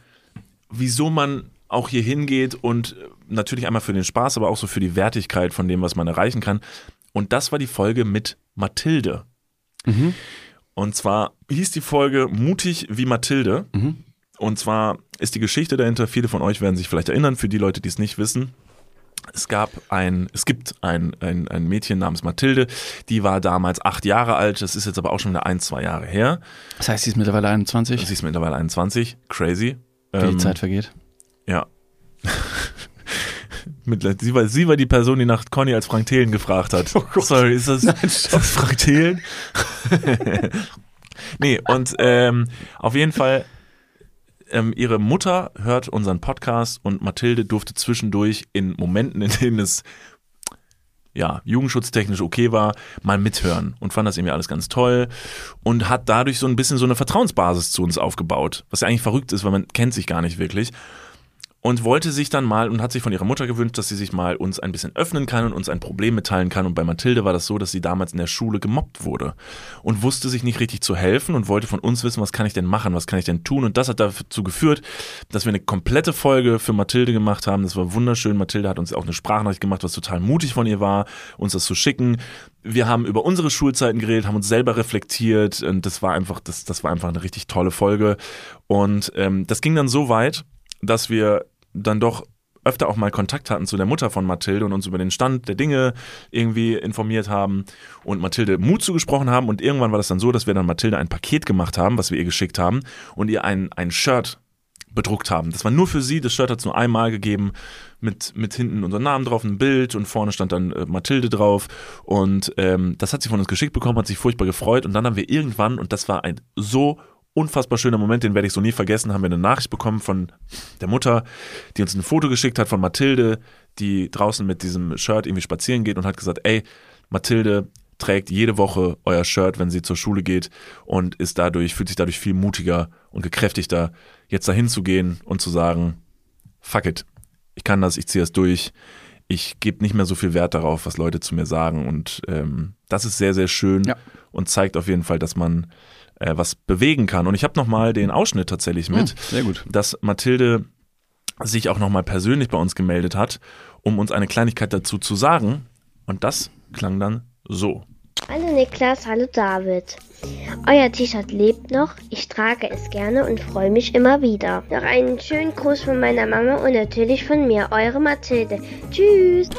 wieso man auch hier hingeht und äh, natürlich einmal für den Spaß, aber auch so für die Wertigkeit von dem, was man erreichen kann. Und das war die Folge mit Mathilde. Mhm. Und zwar hieß die Folge Mutig wie Mathilde. Und zwar ist die Geschichte dahinter, viele von euch werden sich vielleicht erinnern, für die Leute, die es nicht wissen. Es gab ein, es gibt ein, ein, ein Mädchen namens Mathilde, die war damals acht Jahre alt, das ist jetzt aber auch schon wieder ein, zwei Jahre her. Das heißt, sie ist mittlerweile 21. Sie ist mittlerweile 21, crazy. Wie die Ähm, Zeit vergeht. Ja. Sie, war, sie war die Person, die nach Conny als Frank Thelen gefragt hat. Sorry, ist das, ist das Frank Thelen? nee, und ähm, auf jeden Fall, ähm, ihre Mutter hört unseren Podcast und Mathilde durfte zwischendurch in Momenten, in denen es ja, jugendschutztechnisch okay war, mal mithören und fand das irgendwie alles ganz toll und hat dadurch so ein bisschen so eine Vertrauensbasis zu uns aufgebaut, was ja eigentlich verrückt ist, weil man kennt sich gar nicht wirklich und wollte sich dann mal und hat sich von ihrer Mutter gewünscht, dass sie sich mal uns ein bisschen öffnen kann und uns ein Problem mitteilen kann. Und bei Mathilde war das so, dass sie damals in der Schule gemobbt wurde und wusste sich nicht richtig zu helfen und wollte von uns wissen, was kann ich denn machen, was kann ich denn tun. Und das hat dazu geführt, dass wir eine komplette Folge für Mathilde gemacht haben. Das war wunderschön. Mathilde hat uns auch eine Sprachnachricht gemacht, was total mutig von ihr war, uns das zu schicken. Wir haben über unsere Schulzeiten geredet, haben uns selber reflektiert und das war einfach, das, das war einfach eine richtig tolle Folge. Und ähm, das ging dann so weit, dass wir dann doch öfter auch mal Kontakt hatten zu der Mutter von Mathilde und uns über den Stand der Dinge irgendwie informiert haben und Mathilde Mut zugesprochen haben. Und irgendwann war das dann so, dass wir dann Mathilde ein Paket gemacht haben, was wir ihr geschickt haben und ihr ein, ein Shirt bedruckt haben. Das war nur für sie, das Shirt hat es nur einmal gegeben, mit, mit hinten unser Namen drauf, ein Bild und vorne stand dann äh, Mathilde drauf. Und ähm, das hat sie von uns geschickt bekommen, hat sich furchtbar gefreut. Und dann haben wir irgendwann, und das war ein so unfassbar schöner Moment, den werde ich so nie vergessen, haben wir eine Nachricht bekommen von der Mutter, die uns ein Foto geschickt hat von Mathilde, die draußen mit diesem Shirt irgendwie spazieren geht und hat gesagt, ey, Mathilde trägt jede Woche euer Shirt, wenn sie zur Schule geht und ist dadurch, fühlt sich dadurch viel mutiger und gekräftigter, jetzt dahin zu gehen und zu sagen, fuck it, ich kann das, ich ziehe das durch, ich gebe nicht mehr so viel Wert darauf, was Leute zu mir sagen und ähm, das ist sehr, sehr schön und zeigt auf jeden Fall, dass man äh, was bewegen kann. Und ich habe nochmal den Ausschnitt tatsächlich mit, Hm, sehr gut. dass Mathilde sich auch nochmal persönlich bei uns gemeldet hat, um uns eine Kleinigkeit dazu zu sagen. Und das klang dann so. Hallo Niklas, hallo David. Euer T-Shirt lebt noch, ich trage es gerne und freue mich immer wieder. Noch einen schönen Gruß von meiner Mama und natürlich von mir, eure Mathilde. Tschüss.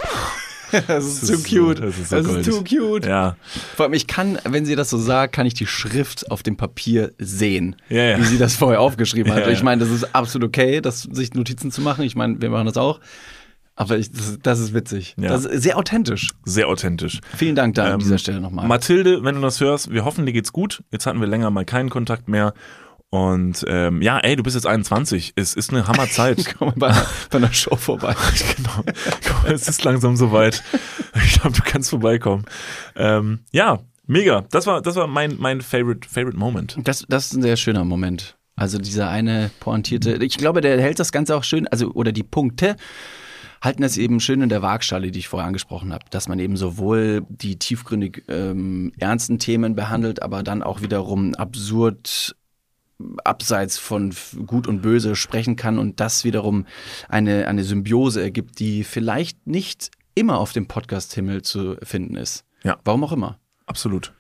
Das ist zu cute. Das ist, so Das ist too cute. Ja. Vor allem, ich kann, wenn sie das so sagt, kann ich die Schrift auf dem Papier sehen, Ja, ja. wie sie das vorher aufgeschrieben hat. Ich meine, das ist absolut okay, das, sich Notizen zu machen. Ich meine, wir machen das auch. Aber ich, das, das ist witzig. Ja. Das ist sehr authentisch. Sehr authentisch. Vielen Dank da an Ähm, dieser Stelle nochmal. Mathilde, wenn du das hörst, wir hoffen, dir geht's gut. Jetzt hatten wir länger mal keinen Kontakt mehr. Und ähm, ja, ey, du bist jetzt 21. Es ist eine Hammerzeit. Komm bei, bei einer Show vorbei. genau. Komm, es ist langsam soweit. Ich glaube, du kannst vorbeikommen. Ähm, ja, mega. Das war, das war mein, mein favorite, favorite Moment. Das, das ist ein sehr schöner Moment. Also dieser eine pointierte, ich glaube, der hält das Ganze auch schön, also oder die Punkte halten das eben schön in der Waagschale, die ich vorher angesprochen habe, dass man eben sowohl die tiefgründig ähm, ernsten Themen behandelt, aber dann auch wiederum absurd abseits von Gut und Böse sprechen kann und das wiederum eine, eine Symbiose ergibt, die vielleicht nicht immer auf dem Podcast-Himmel zu finden ist. Ja. Warum auch immer. Absolut.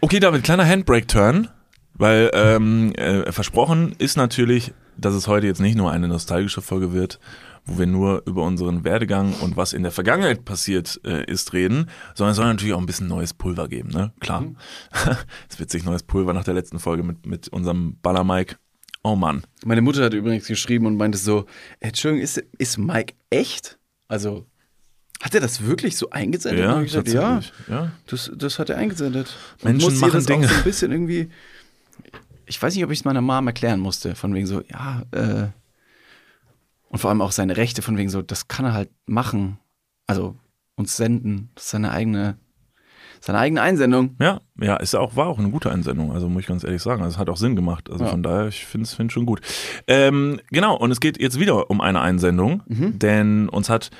Okay, David, kleiner Handbrake-Turn, weil ähm, äh, versprochen ist natürlich, dass es heute jetzt nicht nur eine nostalgische Folge wird, wo wir nur über unseren Werdegang und was in der Vergangenheit passiert äh, ist reden, sondern es soll natürlich auch ein bisschen neues Pulver geben, ne? Klar. Es wird sich neues Pulver nach der letzten Folge mit, mit unserem Baller Mike. Oh Mann. Meine Mutter hat übrigens geschrieben und meinte so, "Äh, Entschuldigung, ist, ist Mike echt? Also, hat er das wirklich so eingesendet? Ja, gesagt, ja, ja. Das, das hat er eingesendet. Menschen ihr machen das Dinge. Auch so ein bisschen irgendwie, ich weiß nicht, ob ich es meiner Mom erklären musste, von wegen so, ja, äh, und vor allem auch seine Rechte, von wegen so, das kann er halt machen. Also, uns senden. Das ist seine eigene, seine eigene Einsendung. Ja, ja, ist auch, war auch eine gute Einsendung, also muss ich ganz ehrlich sagen. Also es hat auch Sinn gemacht. Also Ja. von daher, ich finde es find schon gut. Ähm, genau, und es geht jetzt wieder um eine Einsendung, Mhm. denn uns hat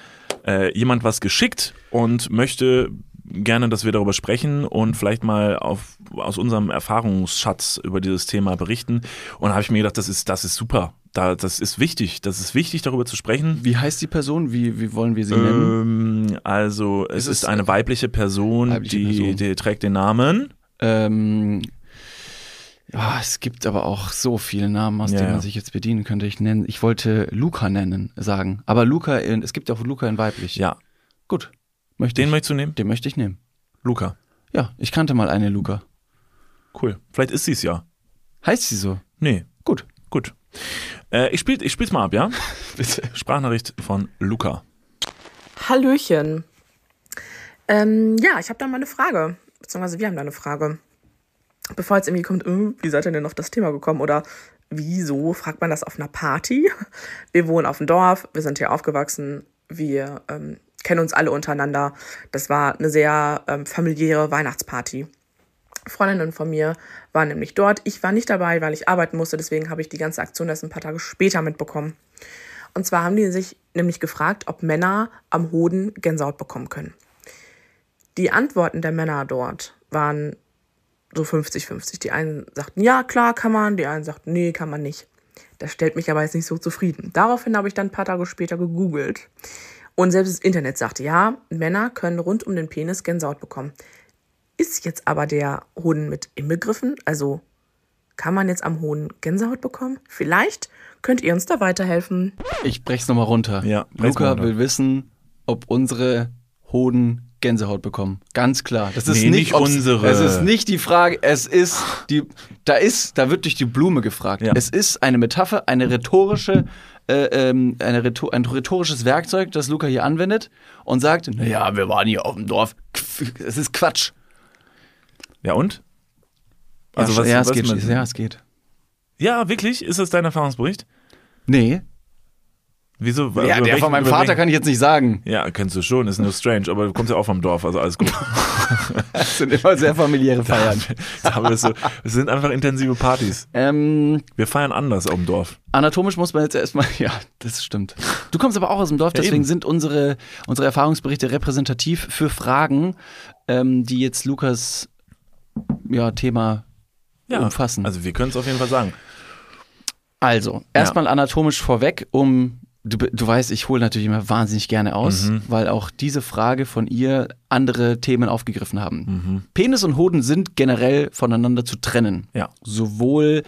äh, jemand was geschickt und möchte gerne, dass wir darüber sprechen und vielleicht mal auf, aus unserem Erfahrungsschatz über dieses Thema berichten. Und da habe ich mir gedacht, das ist, das ist super. Da, das ist wichtig. Das ist wichtig, darüber zu sprechen. Wie heißt die Person? Wie, wie wollen wir sie nennen? Ähm, also, es Ist ist, eine weibliche Person, Weibliche die, Person. die trägt den Namen. Ähm, ja, es gibt aber auch so viele Namen, aus Ja, denen man sich jetzt bedienen könnte. Ich nenne, ich wollte Luca nennen, sagen. Aber Luca, in, es gibt auch Luca in weiblich. Ja. Gut. Möchte Den ich, möchtest du nehmen? den möchte ich nehmen. Luca. Ja, ich kannte mal eine Luca. Cool. Vielleicht ist sie es ja. Heißt sie so? Nee. Gut. Gut. Äh, ich, spiel, ich spiel's mal ab, ja? Bitte. Sprachnachricht von Luca. Hallöchen. Ähm, ja, ich habe da mal eine Frage. Beziehungsweise wir haben da eine Frage. Bevor jetzt irgendwie kommt, äh, wie seid ihr denn auf das Thema gekommen? Oder wieso fragt man das auf einer Party? Wir wohnen auf dem Dorf, wir sind hier aufgewachsen, wir ähm, kennen uns alle untereinander. Das war eine sehr ähm, familiäre Weihnachtsparty. Freundinnen von mir waren nämlich dort. Ich war nicht dabei, weil ich arbeiten musste. Deswegen habe ich die ganze Aktion erst ein paar Tage später mitbekommen. Und zwar haben die sich nämlich gefragt, ob Männer am Hoden Gänsehaut bekommen können. Die Antworten der Männer dort waren so 50-50. Die einen sagten, ja, klar, kann man. Die einen sagten, nee, kann man nicht. Das stellt mich aber jetzt nicht so zufrieden. Daraufhin habe ich dann ein paar Tage später gegoogelt. Und selbst das Internet sagte, ja, Männer können rund um den Penis Gänsehaut bekommen. Ist jetzt aber der Hoden mit inbegriffen? Also kann man jetzt am Hoden Gänsehaut bekommen? Vielleicht könnt ihr uns da weiterhelfen. Ich brech's nochmal runter. Ja, Luca runter. will wissen, ob unsere Hoden Gänsehaut bekommen. Ganz klar. Das ist Nee, nicht, nicht unsere. Es ist nicht die Frage, es ist die, da ist, da wird durch die Blume gefragt. Ja. Es ist eine Metapher, eine rhetorische, äh, ähm, eine Rhetor ein rhetorisches Werkzeug, das Luca hier anwendet und sagt, naja, wir waren hier auf dem Dorf. Es ist Quatsch. Ja, und? Also Also was- ja, es was geht, mit- ja, es geht. Ja, wirklich? Ist das dein Erfahrungsbericht? Nee. Wieso? Ja, über der welchen- von meinem Vater welchen- kann ich jetzt nicht sagen. Ja, kennst du schon, ist nur strange, aber du kommst ja auch vom Dorf, also alles gut. Das sind immer sehr familiäre Feiern. das, so, sind einfach intensive Partys. Ähm, Wir feiern anders auf dem Dorf. Anatomisch muss man jetzt erstmal, ja, das stimmt. Du kommst aber auch aus dem Dorf, Ja, deswegen eben. sind unsere, unsere Erfahrungsberichte repräsentativ für Fragen, ähm, die jetzt Lukas ja, Thema Ja, umfassen. Also wir können es auf jeden Fall sagen. Also, erstmal anatomisch vorweg, um du, du weißt, ich hole natürlich immer wahnsinnig gerne aus, Mhm. weil auch diese Frage von ihr andere Themen aufgegriffen haben. Mhm. Penis und Hoden sind generell voneinander zu trennen. Ja. Sowohl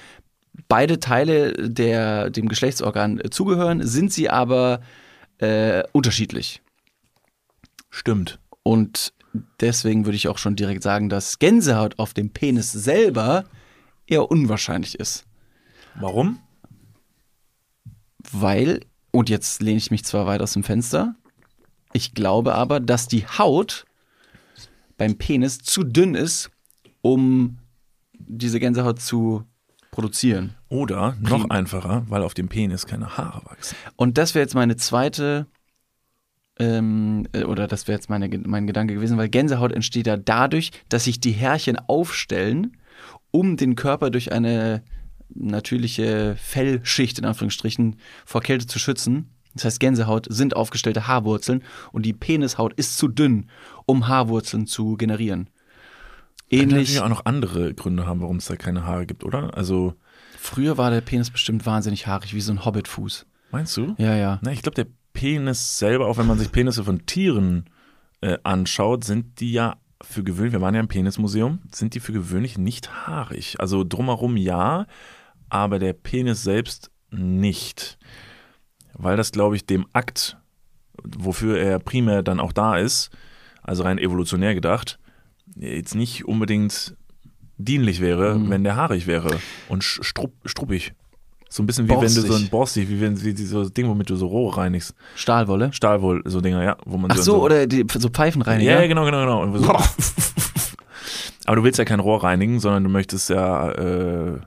beide Teile der dem Geschlechtsorgan zugehören, sind sie aber äh, unterschiedlich. Stimmt. Und deswegen würde ich auch schon direkt sagen, dass Gänsehaut auf dem Penis selber eher unwahrscheinlich ist. Warum? Weil, und jetzt lehne ich mich zwar weit aus dem Fenster, ich glaube aber, dass die Haut beim Penis zu dünn ist, um diese Gänsehaut zu produzieren. Oder noch einfacher, weil auf dem Penis keine Haare wachsen. Und das wäre jetzt meine zweite, ähm, äh, oder das wäre jetzt meine, mein Gedanke gewesen, weil Gänsehaut entsteht ja dadurch, dass sich die Härchen aufstellen, um den Körper durch eine natürliche Fellschicht in Anführungsstrichen vor Kälte zu schützen. Das heißt, Gänsehaut sind aufgestellte Haarwurzeln und die Penishaut ist zu dünn, um Haarwurzeln zu generieren. Ähnlich. natürlich auch noch andere Gründe haben, warum es da keine Haare gibt, oder? Also Früher war der Penis bestimmt wahnsinnig haarig, wie so ein Hobbitfuß. Meinst du? Ja, ja. Na, ich glaube, der Penis selber, auch wenn man sich Penisse von Tieren äh, anschaut, sind die ja für gewöhnlich, wir waren ja im Penismuseum, sind die für gewöhnlich nicht haarig. Also drumherum ja, aber der Penis selbst nicht. Weil das, glaube ich, dem Akt, wofür er primär dann auch da ist, also rein evolutionär gedacht, jetzt nicht unbedingt dienlich wäre, Mhm. wenn der haarig wäre und strupp, struppig. So ein bisschen wie wenn du so Borstig. ein borstig, wie wenn wie so Ding, womit du so Rohre reinigst. Stahlwolle? Stahlwolle, so Dinger, ja, wo man Ach so, oder die, so Pfeifenreiniger? Ja, ja, genau, genau, genau. So Aber du willst ja kein Rohr reinigen, sondern du möchtest ja äh,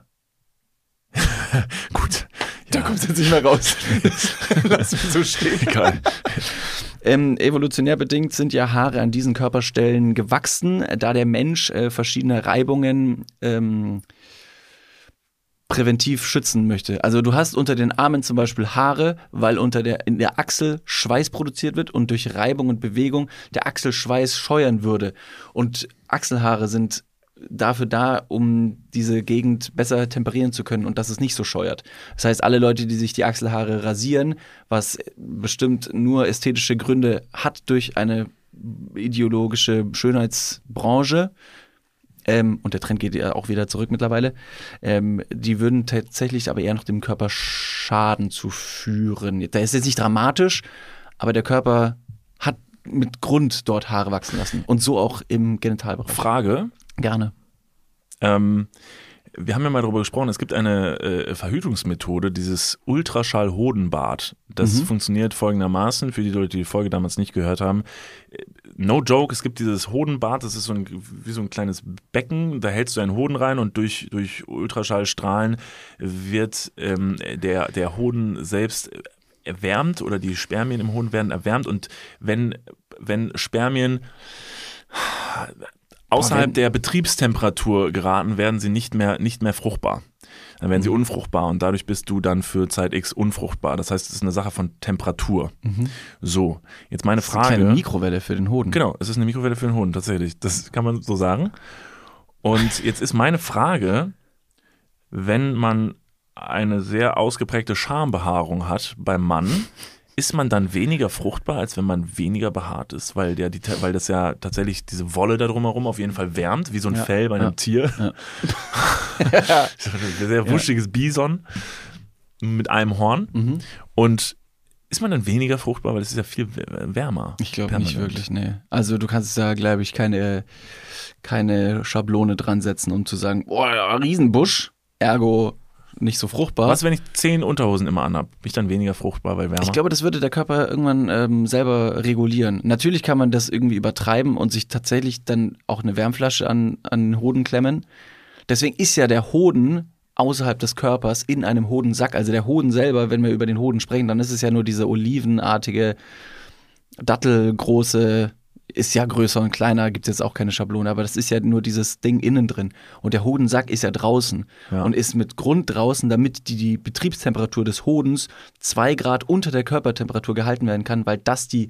gut. Da kommst du jetzt nicht mehr raus. Lass mich so stehen. Egal. Ähm, evolutionär bedingt sind ja Haare an diesen Körperstellen gewachsen, da der Mensch äh, verschiedene Reibungen ähm, präventiv schützen möchte. Also du hast unter den Armen zum Beispiel Haare, weil unter der, in der Achsel Schweiß produziert wird und durch Reibung und Bewegung der Achselschweiß scheuern würde. Und Achselhaare sind dafür da, um diese Gegend besser temperieren zu können und dass es nicht so scheuert. Das heißt, alle Leute, die sich die Achselhaare rasieren, was bestimmt nur ästhetische Gründe hat durch eine ideologische Schönheitsbranche, ähm, und der Trend geht ja auch wieder zurück mittlerweile, ähm, die würden tatsächlich aber eher noch dem Körper Schaden zuführen. Der ist jetzt nicht dramatisch, aber der Körper hat mit Grund dort Haare wachsen lassen. Und so auch im Genitalbereich. Frage. Gerne. Ähm, wir haben ja mal darüber gesprochen, es gibt eine äh, Verhütungsmethode, dieses Ultraschall-Hodenbad. Das Mhm. funktioniert folgendermaßen, für die Leute, die die Folge damals nicht gehört haben. Äh, No joke, es gibt dieses Hodenbad, das ist so ein, wie so ein kleines Becken, da hältst du einen Hoden rein und durch, durch Ultraschallstrahlen wird ähm, der, der Hoden selbst erwärmt oder die Spermien im Hoden werden erwärmt und wenn, wenn Spermien außerhalb wenn- der Betriebstemperatur geraten, werden sie nicht mehr, nicht mehr fruchtbar. Dann werden sie Mhm. unfruchtbar und dadurch bist du dann für Zeit X unfruchtbar. Das heißt, es ist eine Sache von Temperatur. Mhm. So, jetzt meine Das ist eine Frage. kleine Mikrowelle für den Hoden. Genau, es ist eine Mikrowelle für den Hoden, tatsächlich. Das kann man so sagen. Und jetzt ist meine Frage, wenn man eine sehr ausgeprägte Schambehaarung hat beim Mann, ist man dann weniger fruchtbar, als wenn man weniger behaart ist, weil, der, die, weil das ja tatsächlich diese Wolle da drumherum auf jeden Fall wärmt, wie so ein Ja, Fell bei einem ja, Tier. Ein sehr wuschiges Bison mit einem Horn. Mhm. Und ist man dann weniger fruchtbar, weil es ist ja viel wär- wärmer. Ich glaube nicht wirklich, nee. Also du kannst da, glaube ich, keine, keine Schablone dran setzen, um zu sagen, boah, ja, Riesenbusch, ergo nicht so fruchtbar. Was, wenn ich zehn Unterhosen immer anhab? Bin ich dann weniger fruchtbar, weil wärmer? Ich glaube, das würde der Körper irgendwann ähm, selber regulieren. Natürlich kann man das irgendwie übertreiben und sich tatsächlich dann auch eine Wärmflasche an, an den Hoden klemmen. Deswegen ist ja der Hoden außerhalb des Körpers in einem Hodensack. Also der Hoden selber, wenn wir über den Hoden sprechen, dann ist es ja nur diese olivenartige, dattelgroße, ist ja größer und kleiner, gibt es jetzt auch keine Schablone, aber das ist ja nur dieses Ding innen drin. Und der Hodensack ist ja draußen Ja. und ist mit Grund draußen, damit die, die Betriebstemperatur des Hodens zwei Grad unter der Körpertemperatur gehalten werden kann, weil das die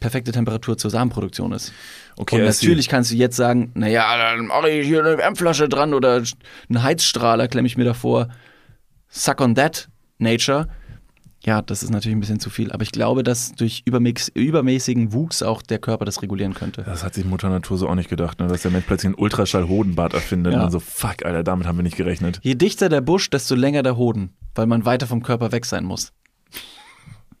perfekte Temperatur zur Samenproduktion ist. Okay, und natürlich kannst du jetzt sagen, naja, dann mache ich hier eine Wärmflasche dran oder einen Heizstrahler klemme ich mir davor. Suck on that, Nature. Ja, das ist natürlich ein bisschen zu viel, aber ich glaube, dass durch übermix, übermäßigen Wuchs auch der Körper das regulieren könnte. Das hat sich Mutter Natur so auch nicht gedacht, ne? dass der Mensch plötzlich ein Ultraschall-Hodenbad erfindet. Ja. Und so, fuck, Alter, damit haben wir nicht gerechnet. Je dichter der Busch, desto länger der Hoden, weil man weiter vom Körper weg sein muss.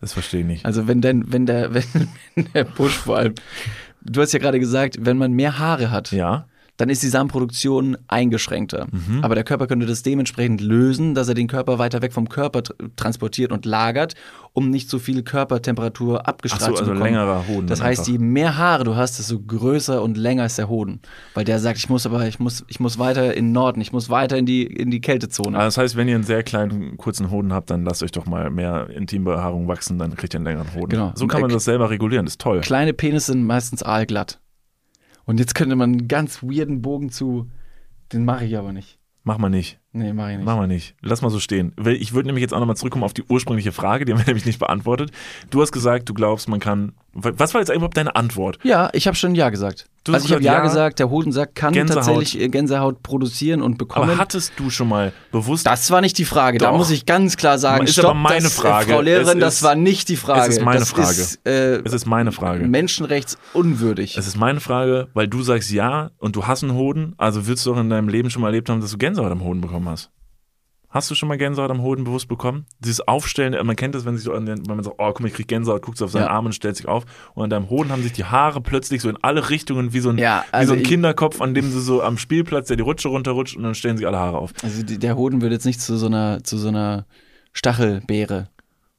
Das verstehe ich nicht. Also wenn denn, wenn der, wenn, wenn der Busch vor allem, du hast ja gerade gesagt, wenn man mehr Haare hat, ja. Dann ist die Samenproduktion eingeschränkter. Mhm. Aber der Körper könnte das dementsprechend lösen, dass er den Körper weiter weg vom Körper tr transportiert und lagert, um nicht so viel Körpertemperatur abgestrahlt Ach so, zu also bekommen. längerer Hoden Das heißt, einfach. je mehr Haare du hast, desto größer und länger ist der Hoden. Weil der sagt, ich muss aber, ich muss, ich muss weiter in den Norden, ich muss weiter in die, in die Kältezone. Also das heißt, wenn ihr einen sehr kleinen, kurzen Hoden habt, dann lasst euch doch mal mehr Intimbehaarung wachsen, dann kriegt ihr einen längeren Hoden. Genau. So kann man das selber regulieren, das ist toll. Kleine Penisse sind meistens aalglatt. Und jetzt könnte man einen ganz weirden Bogen zu, den mache ich aber nicht. Mach mal nicht. Nee, mach ich nicht. Mach mal nicht. Lass mal so stehen. Ich würde nämlich jetzt auch nochmal zurückkommen auf die ursprüngliche Frage, die haben wir nämlich nicht beantwortet. Du hast gesagt, du glaubst, man kann. Was war jetzt überhaupt deine Antwort? Ja, ich habe schon Ja gesagt. Du also ich habe ja, ja. gesagt, der Hodensack kann Gänsehaut. tatsächlich äh, Gänsehaut produzieren und bekommen. Aber hattest du schon mal bewusst. das war nicht die Frage. Da Doch. muss ich ganz klar sagen, Ist stopp, aber meine das, äh, Frage. Frau Lehrerin, Es das ist- war nicht die Frage. Es ist meine das Frage. Ist, äh, es ist meine Frage. menschenrechtsunwürdig. Es ist meine Frage, weil du sagst ja und du hast einen Hoden, also willst du doch in deinem Leben schon mal erlebt haben, dass du Gänsehaut am Hoden bekommen hast. Hast du schon mal Gänsehaut am Hoden bewusst bekommen? Dieses Aufstellen, man kennt das, wenn, sich so an den, wenn man sagt, oh, guck mal, ich krieg Gänsehaut, guckt so auf seinen Ja. Arm und stellt sich auf. Und an deinem Hoden haben sich die Haare plötzlich so in alle Richtungen wie so ein, Ja, wie also so ein ich- Kinderkopf, an dem sie so am Spielplatz, der die Rutsche runterrutscht und dann stellen sich alle Haare auf. Also die, der Hoden wird jetzt nicht zu so einer, zu so einer Stachelbeere.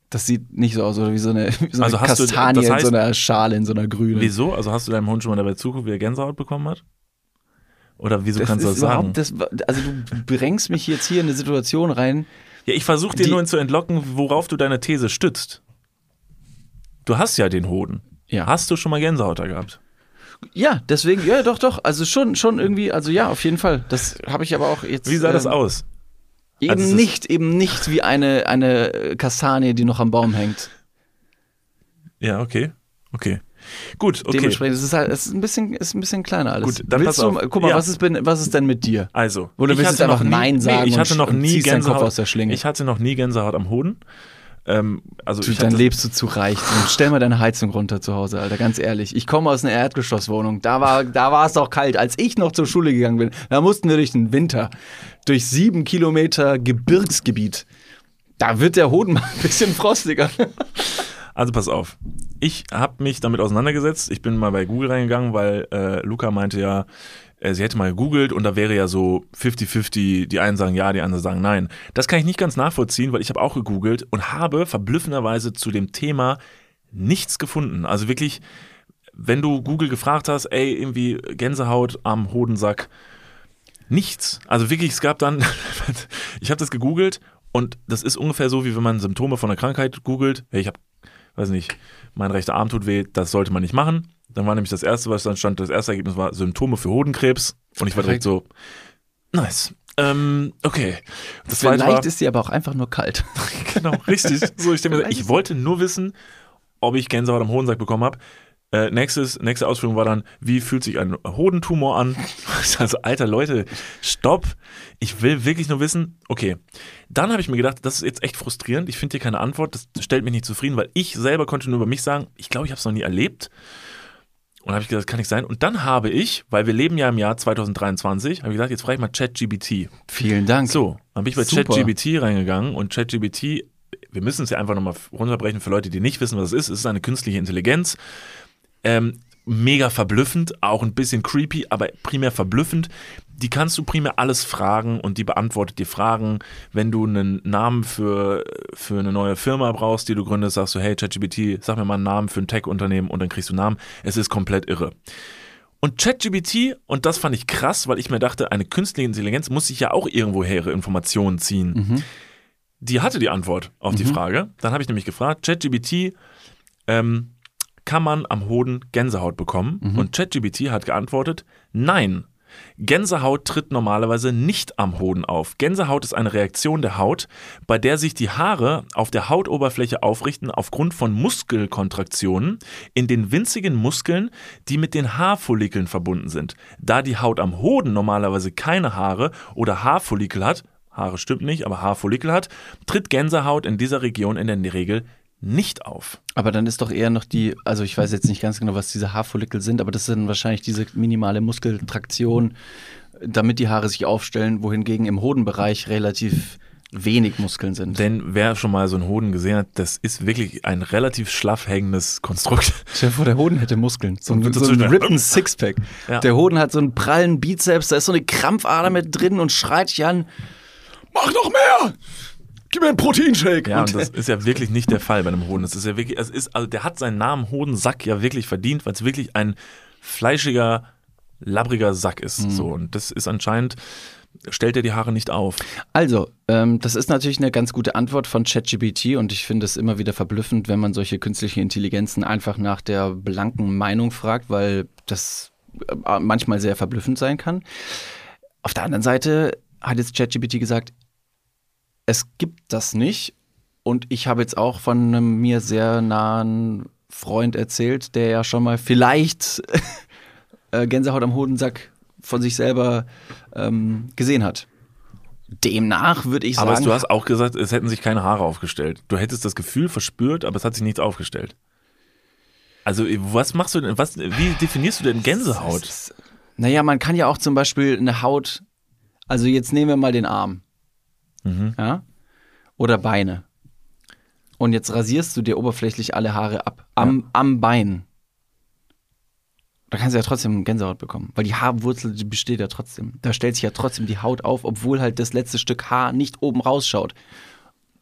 Das sieht nicht so aus, oder wie so eine, wie so eine Also hast du- Kastanie das heißt- in so einer Schale, in so einer grünen. Wieso? Also hast du deinem Hund schon mal dabei zuguckt, wie er Gänsehaut bekommen hat? Oder wieso Das kannst du das sagen? Das, also du bringst mich jetzt hier in eine Situation rein. Ja, ich versuche dir nur zu entlocken, worauf du deine These stützt. Du hast ja den Hoden. Ja. Hast du schon mal Gänsehaut gehabt? Ja, deswegen, ja, doch, doch. Also schon, schon irgendwie, also ja, auf jeden Fall. Das habe ich aber auch jetzt. Wie sah das ähm, aus? Eben Also nicht, eben nicht wie eine, eine Kastanie, die noch am Baum hängt. Ja, okay. Okay. Gut, okay. Dementsprechend ist es halt, es ist ein bisschen, ist ein bisschen kleiner alles. Gut, dann Willst du, auf. guck mal, Ja. was, ist, was ist denn mit dir? Also, Oder willst du einfach noch nie- Nein sagen Nee, ich hatte noch nie Gänsehaut Kopf aus der Schlinge? Ich hatte noch nie Gänsehaut am Hoden. Ähm, also Du, ich dann lebst du zu reich. Und stell mal deine Heizung runter zu Hause, Alter, ganz ehrlich. Ich komme aus einer Erdgeschosswohnung. Da war, da war es doch kalt. Als ich noch zur Schule gegangen bin, da mussten wir durch den Winter. Durch sieben Kilometer Gebirgsgebiet. Da wird der Hoden mal ein bisschen frostiger. Also pass auf. Ich habe mich damit auseinandergesetzt. Ich bin mal bei Google reingegangen, weil äh, Luca meinte ja, äh, sie hätte mal gegoogelt und da wäre ja so 50-50, die einen sagen ja, die anderen sagen nein. Das kann ich nicht ganz nachvollziehen, weil ich habe auch gegoogelt und habe verblüffenderweise zu dem Thema nichts gefunden. Also wirklich, wenn du Google gefragt hast, ey, irgendwie Gänsehaut am Hodensack, nichts. Also wirklich, es gab dann, ich habe das gegoogelt und das ist ungefähr so, wie wenn man Symptome von einer Krankheit googelt. Hey, ich habe, weiß nicht, mein rechter Arm tut weh, das sollte man nicht machen. Dann war nämlich das erste, was dann stand, das erste Ergebnis war Symptome für Hodenkrebs und ich war direkt so, nice. Ähm, okay. Das Vielleicht war, ist sie aber auch einfach nur kalt. genau, richtig. So, ich, denke ich wollte nur wissen, ob ich Gänsehaut am Hodensack bekommen habe. Äh, nächstes, nächste Ausführung war dann, wie fühlt sich ein Hodentumor an? Also, alter Leute, stopp. Ich will wirklich nur wissen, okay. Dann habe ich mir gedacht, das ist jetzt echt frustrierend. Ich finde hier keine Antwort. Das stellt mich nicht zufrieden, weil ich selber konnte nur über mich sagen, ich glaube, ich habe es noch nie erlebt. Und habe ich gedacht, das kann nicht sein. Und dann habe ich, weil wir leben ja im Jahr 2023, habe ich gesagt, jetzt frage ich mal ChatGBT. Vielen Dank. So, dann bin ich bei. ChatGBT reingegangen und ChatGBT, wir müssen es ja einfach nochmal runterbrechen für Leute, die nicht wissen, was es ist. Es ist eine künstliche Intelligenz. Ähm, mega verblüffend, auch ein bisschen creepy, aber primär verblüffend. Die kannst du primär alles fragen und die beantwortet dir Fragen. Wenn du einen Namen für, für eine neue Firma brauchst, die du gründest, sagst du, hey ChatGBT, sag mir mal einen Namen für ein Tech-Unternehmen und dann kriegst du einen Namen. Es ist komplett irre. Und ChatGBT, und das fand ich krass, weil ich mir dachte, eine künstliche Intelligenz muss sich ja auch irgendwoher ihre Informationen ziehen. Die hatte die Antwort auf die Mhm. Frage. Dann habe ich nämlich gefragt, ChatGBT, ähm, kann man am Hoden Gänsehaut bekommen? Mhm. Und ChatGBT hat geantwortet, nein. Gänsehaut tritt normalerweise nicht am Hoden auf. Gänsehaut ist eine Reaktion der Haut, bei der sich die Haare auf der Hautoberfläche aufrichten aufgrund von Muskelkontraktionen in den winzigen Muskeln, die mit den Haarfollikeln verbunden sind. Da die Haut am Hoden normalerweise keine Haare oder Haarfollikel hat, Haare stimmt nicht, aber Haarfollikel hat, tritt Gänsehaut in dieser Region in der Regel nicht auf. Aber dann ist doch eher noch die, also ich weiß jetzt nicht ganz genau, was diese Haarfollikel sind, aber das sind wahrscheinlich diese minimale Muskeltraktion, damit die Haare sich aufstellen, wohingegen im Hodenbereich relativ wenig Muskeln sind. Denn wer schon mal so einen Hoden gesehen hat, das ist wirklich ein relativ schlaff hängendes Konstrukt. Stell dir vor, der Hoden hätte Muskeln. So ein, so ein rippen Sixpack. Ja. Der Hoden hat so einen prallen Bizeps, da ist so eine Krampfader mit drin und schreit dich an. Mach noch mehr! Gib mir einen Proteinshake! Ja, und das ist ja wirklich nicht der Fall bei einem Hoden. Das ist ja wirklich, es ist, also der hat seinen Namen Hodensack ja wirklich verdient, weil es wirklich ein fleischiger, labbriger Sack ist. Mhm. So, und das ist anscheinend, stellt er die Haare nicht auf. Also, ähm, das ist natürlich eine ganz gute Antwort von ChatGPT und ich finde es immer wieder verblüffend, wenn man solche künstliche Intelligenzen einfach nach der blanken Meinung fragt, weil das äh, manchmal sehr verblüffend sein kann. Auf der anderen Seite hat jetzt ChatGPT gesagt, es gibt das nicht und ich habe jetzt auch von einem mir sehr nahen Freund erzählt, der ja schon mal vielleicht äh, Gänsehaut am Hodensack von sich selber ähm, gesehen hat. Demnach würde ich sagen. Aber du hast auch gesagt, es hätten sich keine Haare aufgestellt. Du hättest das Gefühl verspürt, aber es hat sich nichts aufgestellt. Also, was machst du denn, was, wie definierst du denn Gänsehaut? Naja, man kann ja auch zum Beispiel eine Haut, also jetzt nehmen wir mal den Arm, Mhm. ja, oder Beine. Und jetzt rasierst du dir oberflächlich alle Haare ab, am, am Bein. Da kannst du ja trotzdem Gänsehaut bekommen, weil die Haarwurzel die besteht ja trotzdem. Da stellt sich ja trotzdem die Haut auf, obwohl halt das letzte Stück Haar nicht oben rausschaut.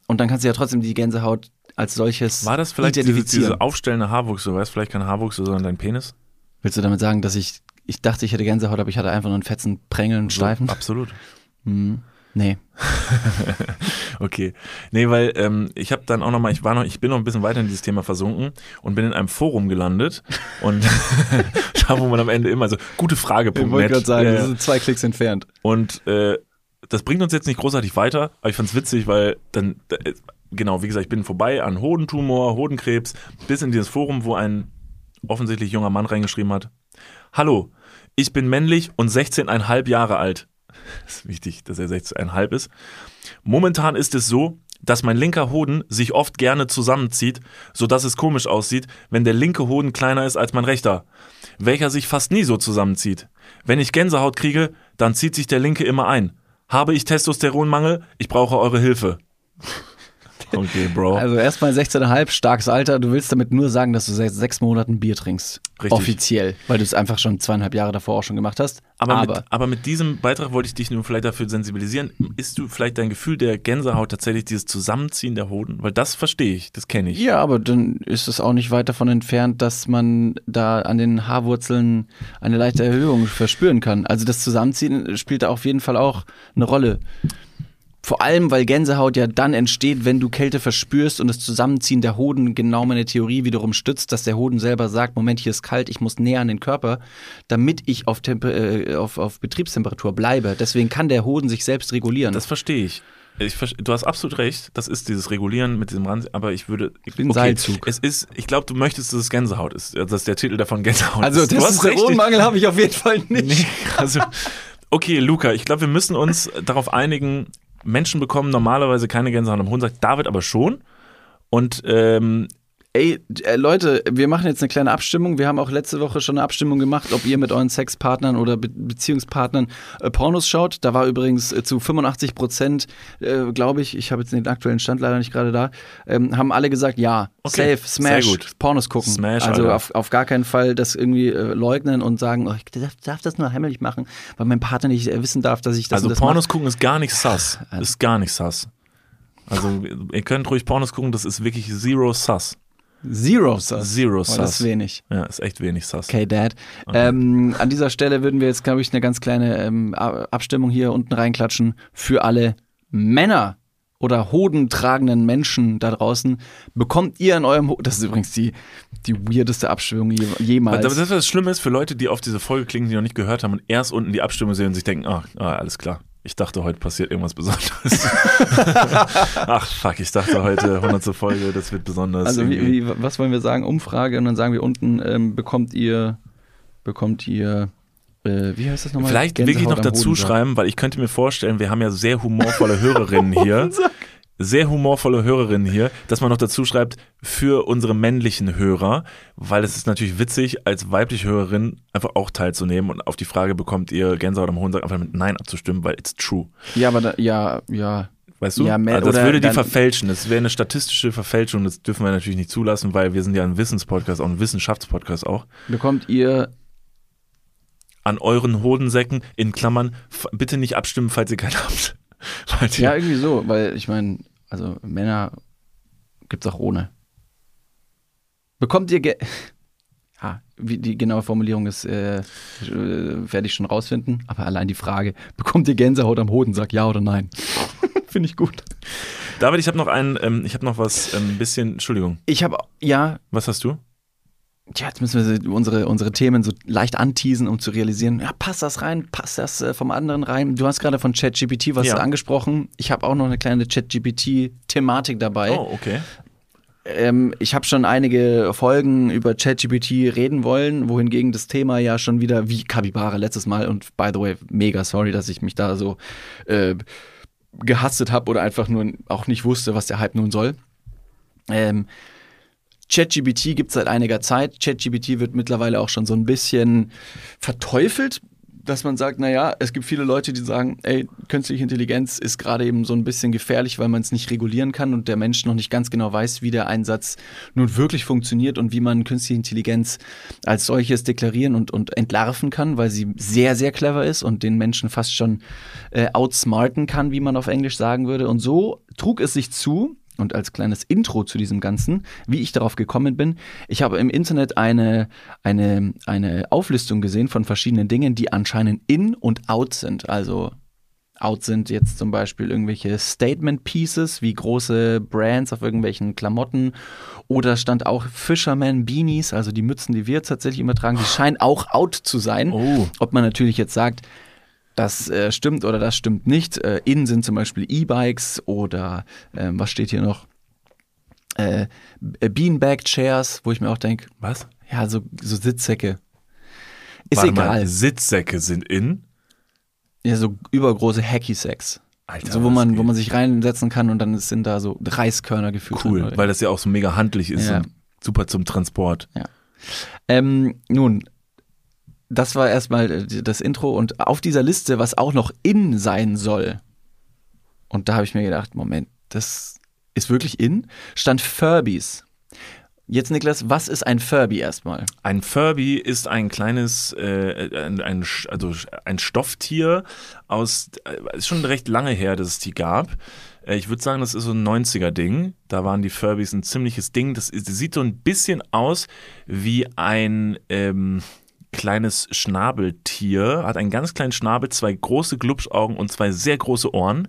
Und dann kannst du ja trotzdem die Gänsehaut als solches War das vielleicht diese, diese aufstellende Haarwuchs? Du weißt vielleicht kein Haarwuchs, sondern dein Penis? Willst du damit sagen, dass ich, ich dachte, ich hätte Gänsehaut, aber ich hatte einfach nur einen fetzen, prängeln, steifen? absolut. Mhm. Nee. okay. Nee, weil ähm, ich habe dann auch noch mal, ich war noch, ich bin noch ein bisschen weiter in dieses Thema versunken und bin in einem Forum gelandet und da wo man am Ende immer so gute Frage. Ich wollte gerade sagen, wir sind zwei Klicks entfernt. Und äh, das bringt uns jetzt nicht großartig weiter, aber ich fand's witzig, weil dann äh, genau, wie gesagt, ich bin vorbei an Hodentumor, Hodenkrebs, bis in dieses Forum, wo ein offensichtlich junger Mann reingeschrieben hat: Hallo, ich bin männlich und 16,5 Jahre alt. Ist wichtig, dass er 16,5 ist. Momentan ist es so, dass mein linker Hoden sich oft gerne zusammenzieht, sodass es komisch aussieht, wenn der linke Hoden kleiner ist als mein rechter, welcher sich fast nie so zusammenzieht. Wenn ich Gänsehaut kriege, dann zieht sich der linke immer ein. Habe ich Testosteronmangel? Ich brauche eure Hilfe. Okay, Bro. Also erstmal 16,5, starkes Alter. Du willst damit nur sagen, dass du seit sechs Monaten Bier trinkst. Richtig. Offiziell. Weil du es einfach schon zweieinhalb Jahre davor auch schon gemacht hast. Aber, Aber, mit, aber mit diesem Beitrag wollte ich dich nur vielleicht dafür sensibilisieren. Ist du vielleicht dein Gefühl der Gänsehaut tatsächlich dieses Zusammenziehen der Hoden? Weil das verstehe ich, das kenne ich. ja, aber dann ist es auch nicht weit davon entfernt, dass man da an den Haarwurzeln eine leichte Erhöhung verspüren kann. Also das Zusammenziehen spielt da auf jeden Fall auch eine Rolle. Vor allem, weil Gänsehaut ja dann entsteht, wenn du Kälte verspürst und das Zusammenziehen der Hoden genau meine Theorie wiederum stützt, dass der Hoden selber sagt, Moment, hier ist kalt, ich muss näher an den Körper, damit ich auf, Temper äh, auf, auf Betriebstemperatur bleibe. Deswegen kann der Hoden sich selbst regulieren. Das verstehe ich. Ich, du hast absolut recht, das ist dieses Regulieren mit diesem Rand, aber ich würde. Ich bin Seilzug. Es ist, ich glaube, du möchtest, dass es Gänsehaut ist. Also, dass der Titel davon Gänsehaut also ist. Recht. Testosteronmangel habe ich auf jeden Fall nicht. Nee, also, okay, Luca, ich glaube, wir müssen uns darauf einigen, Menschen bekommen normalerweise keine Gänsehaut am Hoden, sagt David aber schon. Und ähm, Ey, äh, Leute, wir machen jetzt eine kleine Abstimmung. Wir haben auch letzte Woche schon eine Abstimmung gemacht, ob ihr mit euren Sexpartnern oder Be Beziehungspartnern äh, Pornos schaut. Da war übrigens äh, zu 85 Prozent, äh, glaube ich, ich habe jetzt den aktuellen Stand leider nicht gerade da, ähm, haben alle gesagt, ja, Okay, safe, smash. Pornos gucken. Smash, also auf, auf gar keinen Fall das irgendwie äh, leugnen und sagen, oh, ich darf, darf das nur heimlich machen, weil mein Partner nicht äh, wissen darf, dass ich das also das Pornos mache. gucken ist gar nicht sass. Ist gar nicht sass. Also ihr könnt ruhig Pornos gucken, das ist wirklich zero sass. Zero Sus. Zero Oh, sass. das ist wenig. Ja, ist echt wenig sass. Okay, Dad. Ähm, an dieser Stelle würden wir jetzt, glaube ich, eine ganz kleine ähm, Abstimmung hier unten reinklatschen für alle Männer oder hodentragenden Menschen da draußen. Bekommt ihr in eurem Ho Das ist übrigens die, die weirdeste Abstimmung je jemals. Das, das, was schlimm ist für Leute, die auf diese Folge klingen, die noch nicht gehört haben und erst unten die Abstimmung sehen und sich denken, ah, ah alles klar. Ich dachte, heute passiert irgendwas Besonderes. Ach, fuck, ich dachte heute 100. Folge, das wird besonders. also wie, wie, was wollen wir sagen? Umfrage und dann sagen wir unten, ähm, bekommt ihr, bekommt ihr, äh, wie heißt das nochmal? Vielleicht Gänsehaut wirklich noch dazu schreiben, weil ich könnte mir vorstellen, wir haben ja sehr humorvolle Hörerinnen hier. Sehr humorvolle Hörerinnen hier, dass man noch dazu schreibt, für unsere männlichen Hörer, weil es ist natürlich witzig, als weibliche Hörerin einfach auch teilzunehmen und auf die Frage, bekommt ihr Gänsehaut am Hohensack, einfach mit Nein abzustimmen, weil it's true. Ja, aber da, ja, ja. Weißt du? Ja, mehr- also das würde die verfälschen. Das wäre eine statistische Verfälschung. Das dürfen wir natürlich nicht zulassen, weil wir sind ja ein Wissenspodcast, auch ein Wissenschaftspodcast auch. Bekommt ihr An euren Hodensäcken, in Klammern, bitte nicht abstimmen, falls ihr keinen habt. Ja, irgendwie so, weil ich meine, also Männer gibt's auch ohne. Bekommt ihr Ge ha, wie die genaue Formulierung ist, äh, äh, werde ich schon rausfinden, aber allein die Frage, bekommt ihr Gänsehaut am Hodensack, ja oder nein? Finde ich gut. David, ich habe noch einen, ähm, ich habe noch was, ein ähm, bisschen, Entschuldigung. Ich habe, ja. Was hast du? Tja, jetzt müssen wir unsere, unsere Themen so leicht anteasen, um zu realisieren, ja, passt das rein, passt das äh, vom anderen rein. Du hast gerade von ChatGPT was Ja. angesprochen. Ich habe auch noch eine kleine ChatGPT-Thematik dabei. Oh, okay. Ähm, ich habe schon einige Folgen über ChatGPT reden wollen, wohingegen das Thema ja schon wieder wie Kabibare letztes Mal und by the way, mega sorry, dass ich mich da so äh, gehastet habe oder einfach nur auch nicht wusste, was der Hype nun soll. Ähm, ChatGPT gibt es seit einiger Zeit. ChatGPT wird mittlerweile auch schon so ein bisschen verteufelt, dass man sagt, naja, es gibt viele Leute, die sagen, ey, künstliche Intelligenz ist gerade eben so ein bisschen gefährlich, weil man es nicht regulieren kann und der Mensch noch nicht ganz genau weiß, wie der Einsatz nun wirklich funktioniert und wie man künstliche Intelligenz als solches deklarieren und, und entlarven kann, weil sie sehr, sehr clever ist und den Menschen fast schon äh, outsmarten kann, wie man auf Englisch sagen würde. Und so trug es sich zu, und als kleines Intro zu diesem Ganzen, wie ich darauf gekommen bin, ich habe im Internet eine, eine, eine Auflistung gesehen von verschiedenen Dingen, die anscheinend in und out sind. Also Out sind jetzt zum Beispiel irgendwelche Statement Pieces wie große Brands auf irgendwelchen Klamotten oder stand auch Fisherman Beanies, also die Mützen, die wir tatsächlich immer tragen, die scheinen auch out zu sein. Ob man natürlich jetzt sagt, das äh, stimmt oder das stimmt nicht. Äh, in sind zum Beispiel E-Bikes oder ähm, was steht hier noch? Äh, Beanbag Chairs, wo ich mir auch denke, was? Ja, so, so Sitzsäcke. Ist Warte egal. Mal, Sitzsäcke sind in. Ja, so übergroße Hacky-Sacks. Alter, so, wo man, wo man sich reinsetzen kann und dann sind da so Reiskörner gefühlt. Cool, drin. weil das ja auch so mega handlich ist Ja. und super zum Transport. Ja. Ähm, nun, das war erstmal äh, das Intro und auf dieser Liste, was auch noch in sein soll, und da habe ich mir gedacht, Moment, das ist wirklich in, stand Furbies. Jetzt, Niklas, was ist ein Furby erstmal? Ein Furby ist ein kleines, äh, ein, ein, also ein Stofftier aus, äh, ist schon recht lange her, dass es die gab. Äh, Ich würde sagen, das ist so ein 90er-Ding. Da waren die Furbies ein ziemliches Ding. Das, ist, das sieht so ein bisschen aus wie ein ähm, kleines Schnabeltier. Hat einen ganz kleinen Schnabel, zwei große Glubschaugen und zwei sehr große Ohren.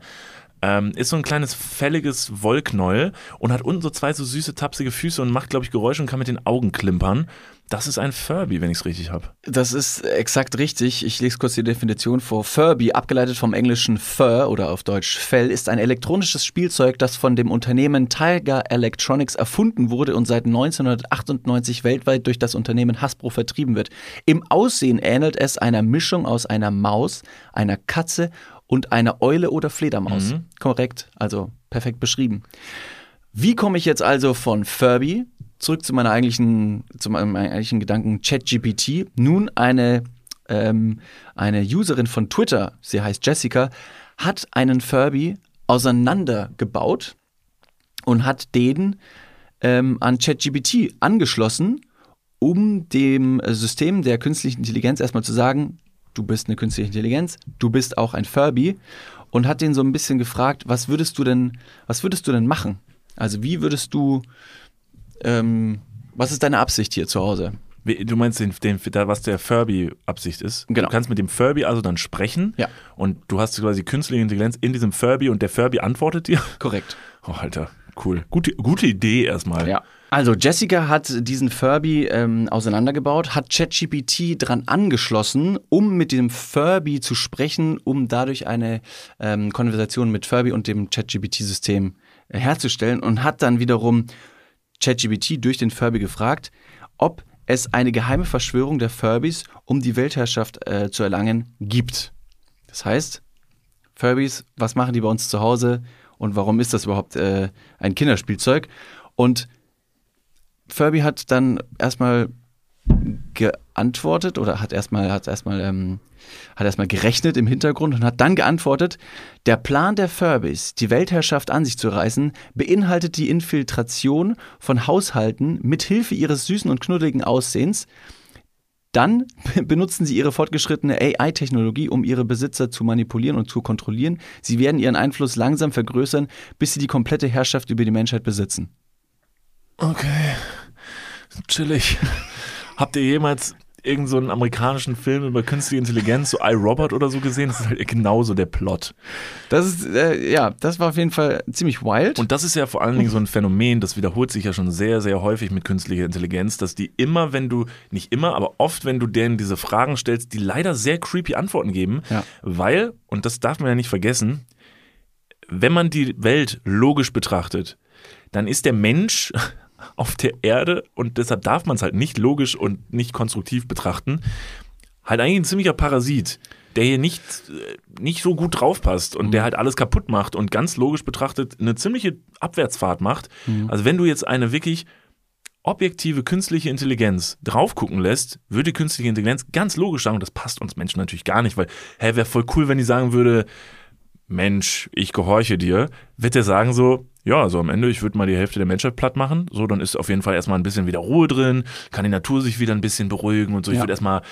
Ähm, ist so ein kleines fälliges Wollknäuel und hat unten so zwei so süße, tapsige Füße und macht, glaube ich, Geräusche und kann mit den Augen klimpern. Das ist ein Furby, wenn ich es richtig habe. Das ist exakt richtig. Ich lese kurz die Definition vor. Furby, abgeleitet vom englischen Fur oder auf Deutsch Fell, ist ein elektronisches Spielzeug, das von dem Unternehmen Tiger Electronics erfunden wurde und seit 1998 weltweit durch das Unternehmen Hasbro vertrieben wird. Im Aussehen ähnelt es einer Mischung aus einer Maus, einer Katze und einer Eule oder Fledermaus. Mhm. Korrekt, also perfekt beschrieben. Wie komme ich jetzt also von Furby zurück zu meiner eigentlichen, zu meinem eigentlichen Gedanken ChatGPT? Nun eine, ähm, eine Userin von Twitter, sie heißt Jessica, hat einen Furby auseinandergebaut und hat den ähm, an ChatGPT angeschlossen, um dem System der künstlichen Intelligenz erstmal zu sagen, du bist eine künstliche Intelligenz, du bist auch ein Furby und hat den so ein bisschen gefragt, was würdest du denn, was würdest du denn machen? Also wie würdest du, ähm, was ist deine Absicht hier zu Hause? Du meinst, den, den, was der Furby-Absicht ist? Genau. Du kannst mit dem Furby also dann sprechen. Ja. Und du hast quasi künstliche Intelligenz in diesem Furby und der Furby antwortet dir. Korrekt. Oh, Alter, cool. Gute, gute Idee erstmal. Ja. Also Jessica hat diesen Furby ähm, auseinandergebaut, hat ChatGPT dran angeschlossen, um mit dem Furby zu sprechen, um dadurch eine ähm, Konversation mit Furby und dem ChatGPT-System äh, herzustellen und hat dann wiederum ChatGPT durch den Furby gefragt, ob es eine geheime Verschwörung der Furbys, um die Weltherrschaft äh, zu erlangen, gibt. Das heißt, Furbies, was machen die bei uns zu Hause und warum ist das überhaupt äh, ein Kinderspielzeug? Und Furby hat dann erstmal geantwortet oder hat erstmal hat erstmal ähm, hat erstmal gerechnet im Hintergrund und hat dann geantwortet: Der Plan der Furbies, die Weltherrschaft an sich zu reißen, beinhaltet die Infiltration von Haushalten mit Hilfe ihres süßen und knuddeligen Aussehens. Dann benutzen sie ihre fortgeschrittene AI-Technologie, um ihre Besitzer zu manipulieren und zu kontrollieren. Sie werden ihren Einfluss langsam vergrößern, bis sie die komplette Herrschaft über die Menschheit besitzen. Okay. Chillig. Habt ihr jemals irgendeinen so einen amerikanischen Film über künstliche Intelligenz, so iRobot oder so gesehen? Das ist halt genauso der Plot. Das ist, äh, ja, das war auf jeden Fall ziemlich wild. Und das ist ja vor allen Dingen so ein Phänomen, das wiederholt sich ja schon sehr, sehr häufig mit künstlicher Intelligenz, dass die immer, wenn du, nicht immer, aber oft, wenn du denen diese Fragen stellst, die leider sehr creepy Antworten geben, Ja. weil, und das darf man ja nicht vergessen, wenn man die Welt logisch betrachtet, dann ist der Mensch auf der Erde und deshalb darf man es halt nicht logisch und nicht konstruktiv betrachten, halt eigentlich ein ziemlicher Parasit, der hier nicht, äh, nicht so gut draufpasst und der halt alles kaputt macht und ganz logisch betrachtet eine ziemliche Abwärtsfahrt macht. Mhm. Also wenn du jetzt eine wirklich objektive künstliche Intelligenz drauf gucken lässt, würde künstliche Intelligenz ganz logisch sagen, und das passt uns Menschen natürlich gar nicht, weil, hä, wäre voll cool, wenn die sagen würde, Mensch, ich gehorche dir, wird er sagen so, ja, also am Ende, ich würde mal die Hälfte der Menschheit platt machen. So, dann ist auf jeden Fall erstmal ein bisschen wieder Ruhe drin, kann die Natur sich wieder ein bisschen beruhigen und so. Ich Ja. würde erstmal,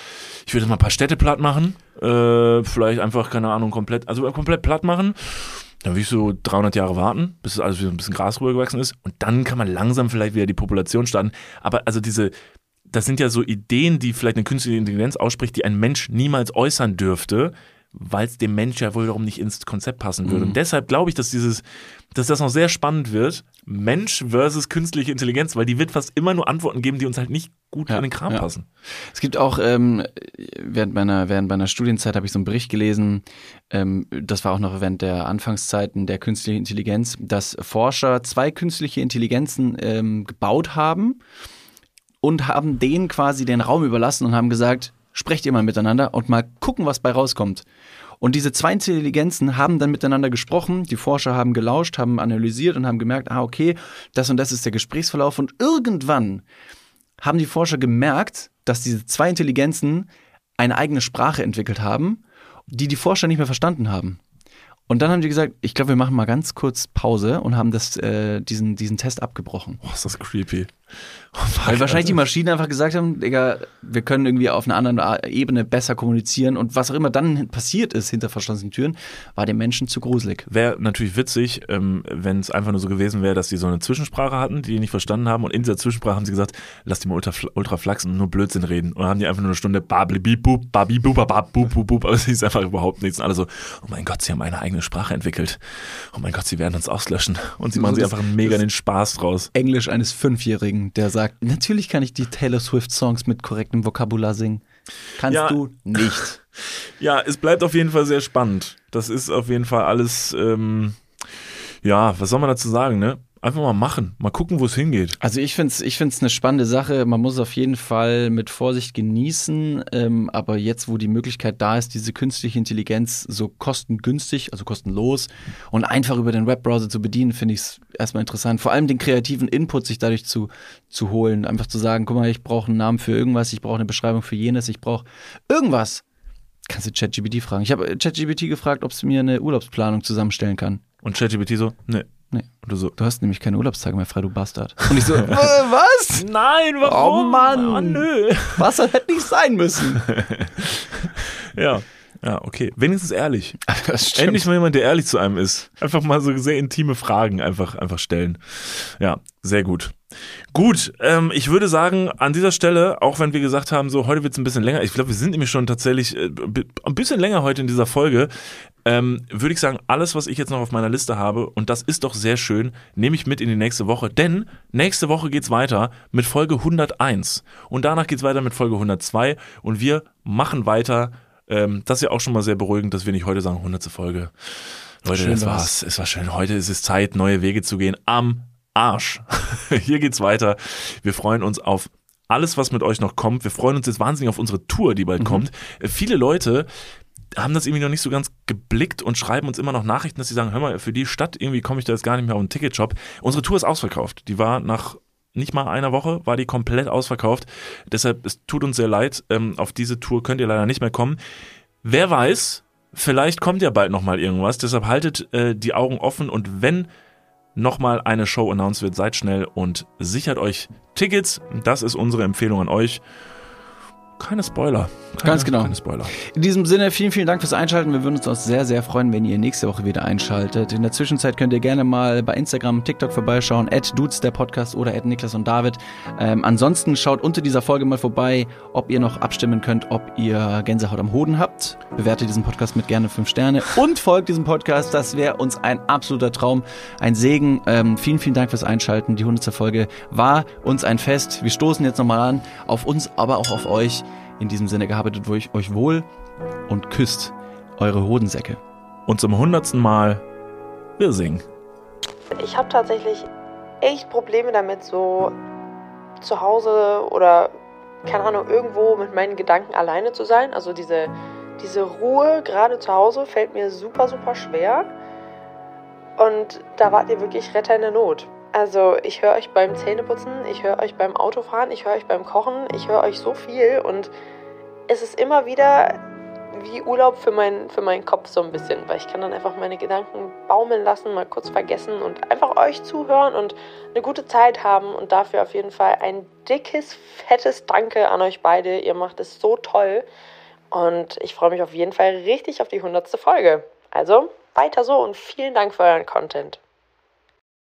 ich würde erstmal ein paar Städte platt machen, äh, vielleicht einfach, keine Ahnung, komplett, also komplett platt machen. Dann will ich so 300 Jahre warten, bis es alles wieder ein bisschen Gras rübergewachsen ist. Und dann kann man langsam vielleicht wieder die Population starten. Aber also diese, das sind ja so Ideen, die vielleicht eine künstliche Intelligenz ausspricht, die ein Mensch niemals äußern dürfte, weil es dem Mensch ja wohl darum nicht ins Konzept passen würde. Mhm. Und deshalb glaube ich, dass dieses, dass das noch sehr spannend wird, Mensch versus künstliche Intelligenz, weil die wird fast immer nur Antworten geben, die uns halt nicht gut in den Kram ja. passen. Es gibt auch, ähm, während, meiner, während meiner Studienzeit habe ich so einen Bericht gelesen, ähm, das war auch noch während der Anfangszeiten der künstlichen Intelligenz, dass Forscher zwei künstliche Intelligenzen ähm, gebaut haben und haben denen quasi den Raum überlassen und haben gesagt, sprecht ihr mal miteinander und mal gucken, was bei rauskommt. Und diese zwei Intelligenzen haben dann miteinander gesprochen, die Forscher haben gelauscht, haben analysiert und haben gemerkt, ah, okay, das und das ist der Gesprächsverlauf. Und irgendwann haben die Forscher gemerkt, dass diese zwei Intelligenzen eine eigene Sprache entwickelt haben, die die Forscher nicht mehr verstanden haben. Und dann haben die gesagt, ich glaube, wir machen mal ganz kurz Pause und haben das, äh, diesen, diesen Test abgebrochen. Boah, ist das creepy. Weil wahrscheinlich die Maschinen einfach gesagt haben, Digga, wir können irgendwie auf einer anderen Ebene besser kommunizieren und was auch immer dann passiert ist hinter verschlossenen Türen, war dem Menschen zu gruselig. Wäre natürlich witzig, ähm, wenn es einfach nur so gewesen wäre, dass die so eine Zwischensprache hatten, die die nicht verstanden haben. Und in dieser Zwischensprache haben sie gesagt, lass die mal ultra, ultra flachsen und nur Blödsinn reden. Und dann haben die einfach nur eine Stunde bablibibub, babibubabab, bub, bub, bub. Aber es ist einfach überhaupt nichts. Und alle so, oh mein Gott, sie haben eine eigene Sprache entwickelt. Oh mein Gott, sie werden uns auslöschen. Und sie machen sich Das- einfach mega den Spaß draus. Englisch eines Fünfjährigen, der sagt, natürlich kann ich die Taylor Swift Songs mit korrektem Vokabular singen. Kannst Ja. du nicht. Ja, es bleibt auf jeden Fall sehr spannend. Das ist auf jeden Fall alles, ähm, ja, was soll man dazu sagen, ne? Einfach mal machen, mal gucken, wo es hingeht. Also ich finde es ich find's eine spannende Sache. Man muss es auf jeden Fall mit Vorsicht genießen. Ähm, aber jetzt, wo die Möglichkeit da ist, diese künstliche Intelligenz so kostengünstig, also kostenlos und einfach über den Webbrowser zu bedienen, finde ich es erstmal interessant. Vor allem den kreativen Input sich dadurch zu, zu holen. Einfach zu sagen, guck mal, ich brauche einen Namen für irgendwas, ich brauche eine Beschreibung für jenes, ich brauche irgendwas. Kannst du ChatGPT fragen. Ich habe ChatGPT gefragt, ob es mir eine Urlaubsplanung zusammenstellen kann. Und ChatGPT so, ne. Nee. Und du so, Du hast nämlich keine Urlaubstage mehr frei, du Bastard. Und ich so, äh, was? Nein, Oh Mann. Oh, nö. Was das hätte nicht sein müssen. Ja. Ja, okay. Wenigstens ehrlich. Endlich mal jemand, der ehrlich zu einem ist. Einfach mal so sehr intime Fragen einfach, einfach stellen. Ja, sehr gut. Gut, ähm, ich würde sagen, an dieser Stelle, auch wenn wir gesagt haben, so heute wird es ein bisschen länger, ich glaube, wir sind nämlich schon tatsächlich äh, ein bisschen länger heute in dieser Folge, ähm, würde ich sagen, alles, was ich jetzt noch auf meiner Liste habe, und das ist doch sehr schön, nehme ich mit in die nächste Woche, denn nächste Woche geht's weiter mit Folge 101 und danach geht's weiter mit Folge 102 und wir machen weiter. Ähm, das ist ja auch schon mal sehr beruhigend, dass wir nicht heute sagen 100. Folge. Leute, Schön das war's. Es war schön. Heute ist es Zeit, neue Wege zu gehen. Am Arsch. Hier geht's weiter. Wir freuen uns auf alles, was mit euch noch kommt. Wir freuen uns jetzt wahnsinnig auf unsere Tour, die Mhm. bald kommt. Äh, Viele Leute haben das irgendwie noch nicht so ganz geblickt und schreiben uns immer noch Nachrichten, dass sie sagen, hör mal, für die Stadt irgendwie komme ich da jetzt gar nicht mehr auf den Ticketshop. Unsere Tour ist ausverkauft. Die war nach nicht mal einer Woche, war die komplett ausverkauft. Deshalb, es tut uns sehr leid. Ähm, auf diese Tour könnt ihr leider nicht mehr kommen. Wer weiß, vielleicht kommt ja bald nochmal irgendwas. Deshalb haltet äh, die Augen offen und wenn nochmal eine Show announced wird, seid schnell und sichert euch Tickets. Das ist unsere Empfehlung an euch. Keine Spoiler. Keine, Ganz genau. Keine Spoiler. In diesem Sinne, vielen, vielen Dank fürs Einschalten. Wir würden uns auch sehr, sehr freuen, wenn ihr nächste Woche wieder einschaltet. In der Zwischenzeit könnt ihr gerne mal bei Instagram, TikTok vorbeischauen, at Dudes der Podcast oder at Niklas und David. Ähm, ansonsten schaut unter dieser Folge mal vorbei, ob ihr noch abstimmen könnt, ob ihr Gänsehaut am Hoden habt. Bewertet diesen Podcast mit gerne fünf Sterne und folgt diesem Podcast. Das wäre uns ein absoluter Traum, ein Segen. Ähm, vielen, vielen Dank fürs Einschalten. Die 100. Folge war uns ein Fest. Wir stoßen jetzt nochmal an, auf uns, aber auch auf euch. In diesem Sinne gehabetet euch, euch wohl und küsst eure Hodensäcke. Und zum hundertsten Mal, wir singen. Ich habe tatsächlich echt Probleme damit, so zu Hause oder keine Ahnung, irgendwo mit meinen Gedanken alleine zu sein. Also diese, diese Ruhe gerade zu Hause fällt mir super, super schwer. Und da wart ihr wirklich Retter in der Not. Also ich höre euch beim Zähneputzen, ich höre euch beim Autofahren, ich höre euch beim Kochen, ich höre euch so viel und es ist immer wieder wie Urlaub für, mein, für meinen Kopf so ein bisschen, weil ich kann dann einfach meine Gedanken baumeln lassen, mal kurz vergessen und einfach euch zuhören und eine gute Zeit haben und dafür auf jeden Fall ein dickes, fettes Danke an euch beide. Ihr macht es so toll und ich freue mich auf jeden Fall richtig auf die 100. Folge. Also weiter so und vielen Dank für euren Content.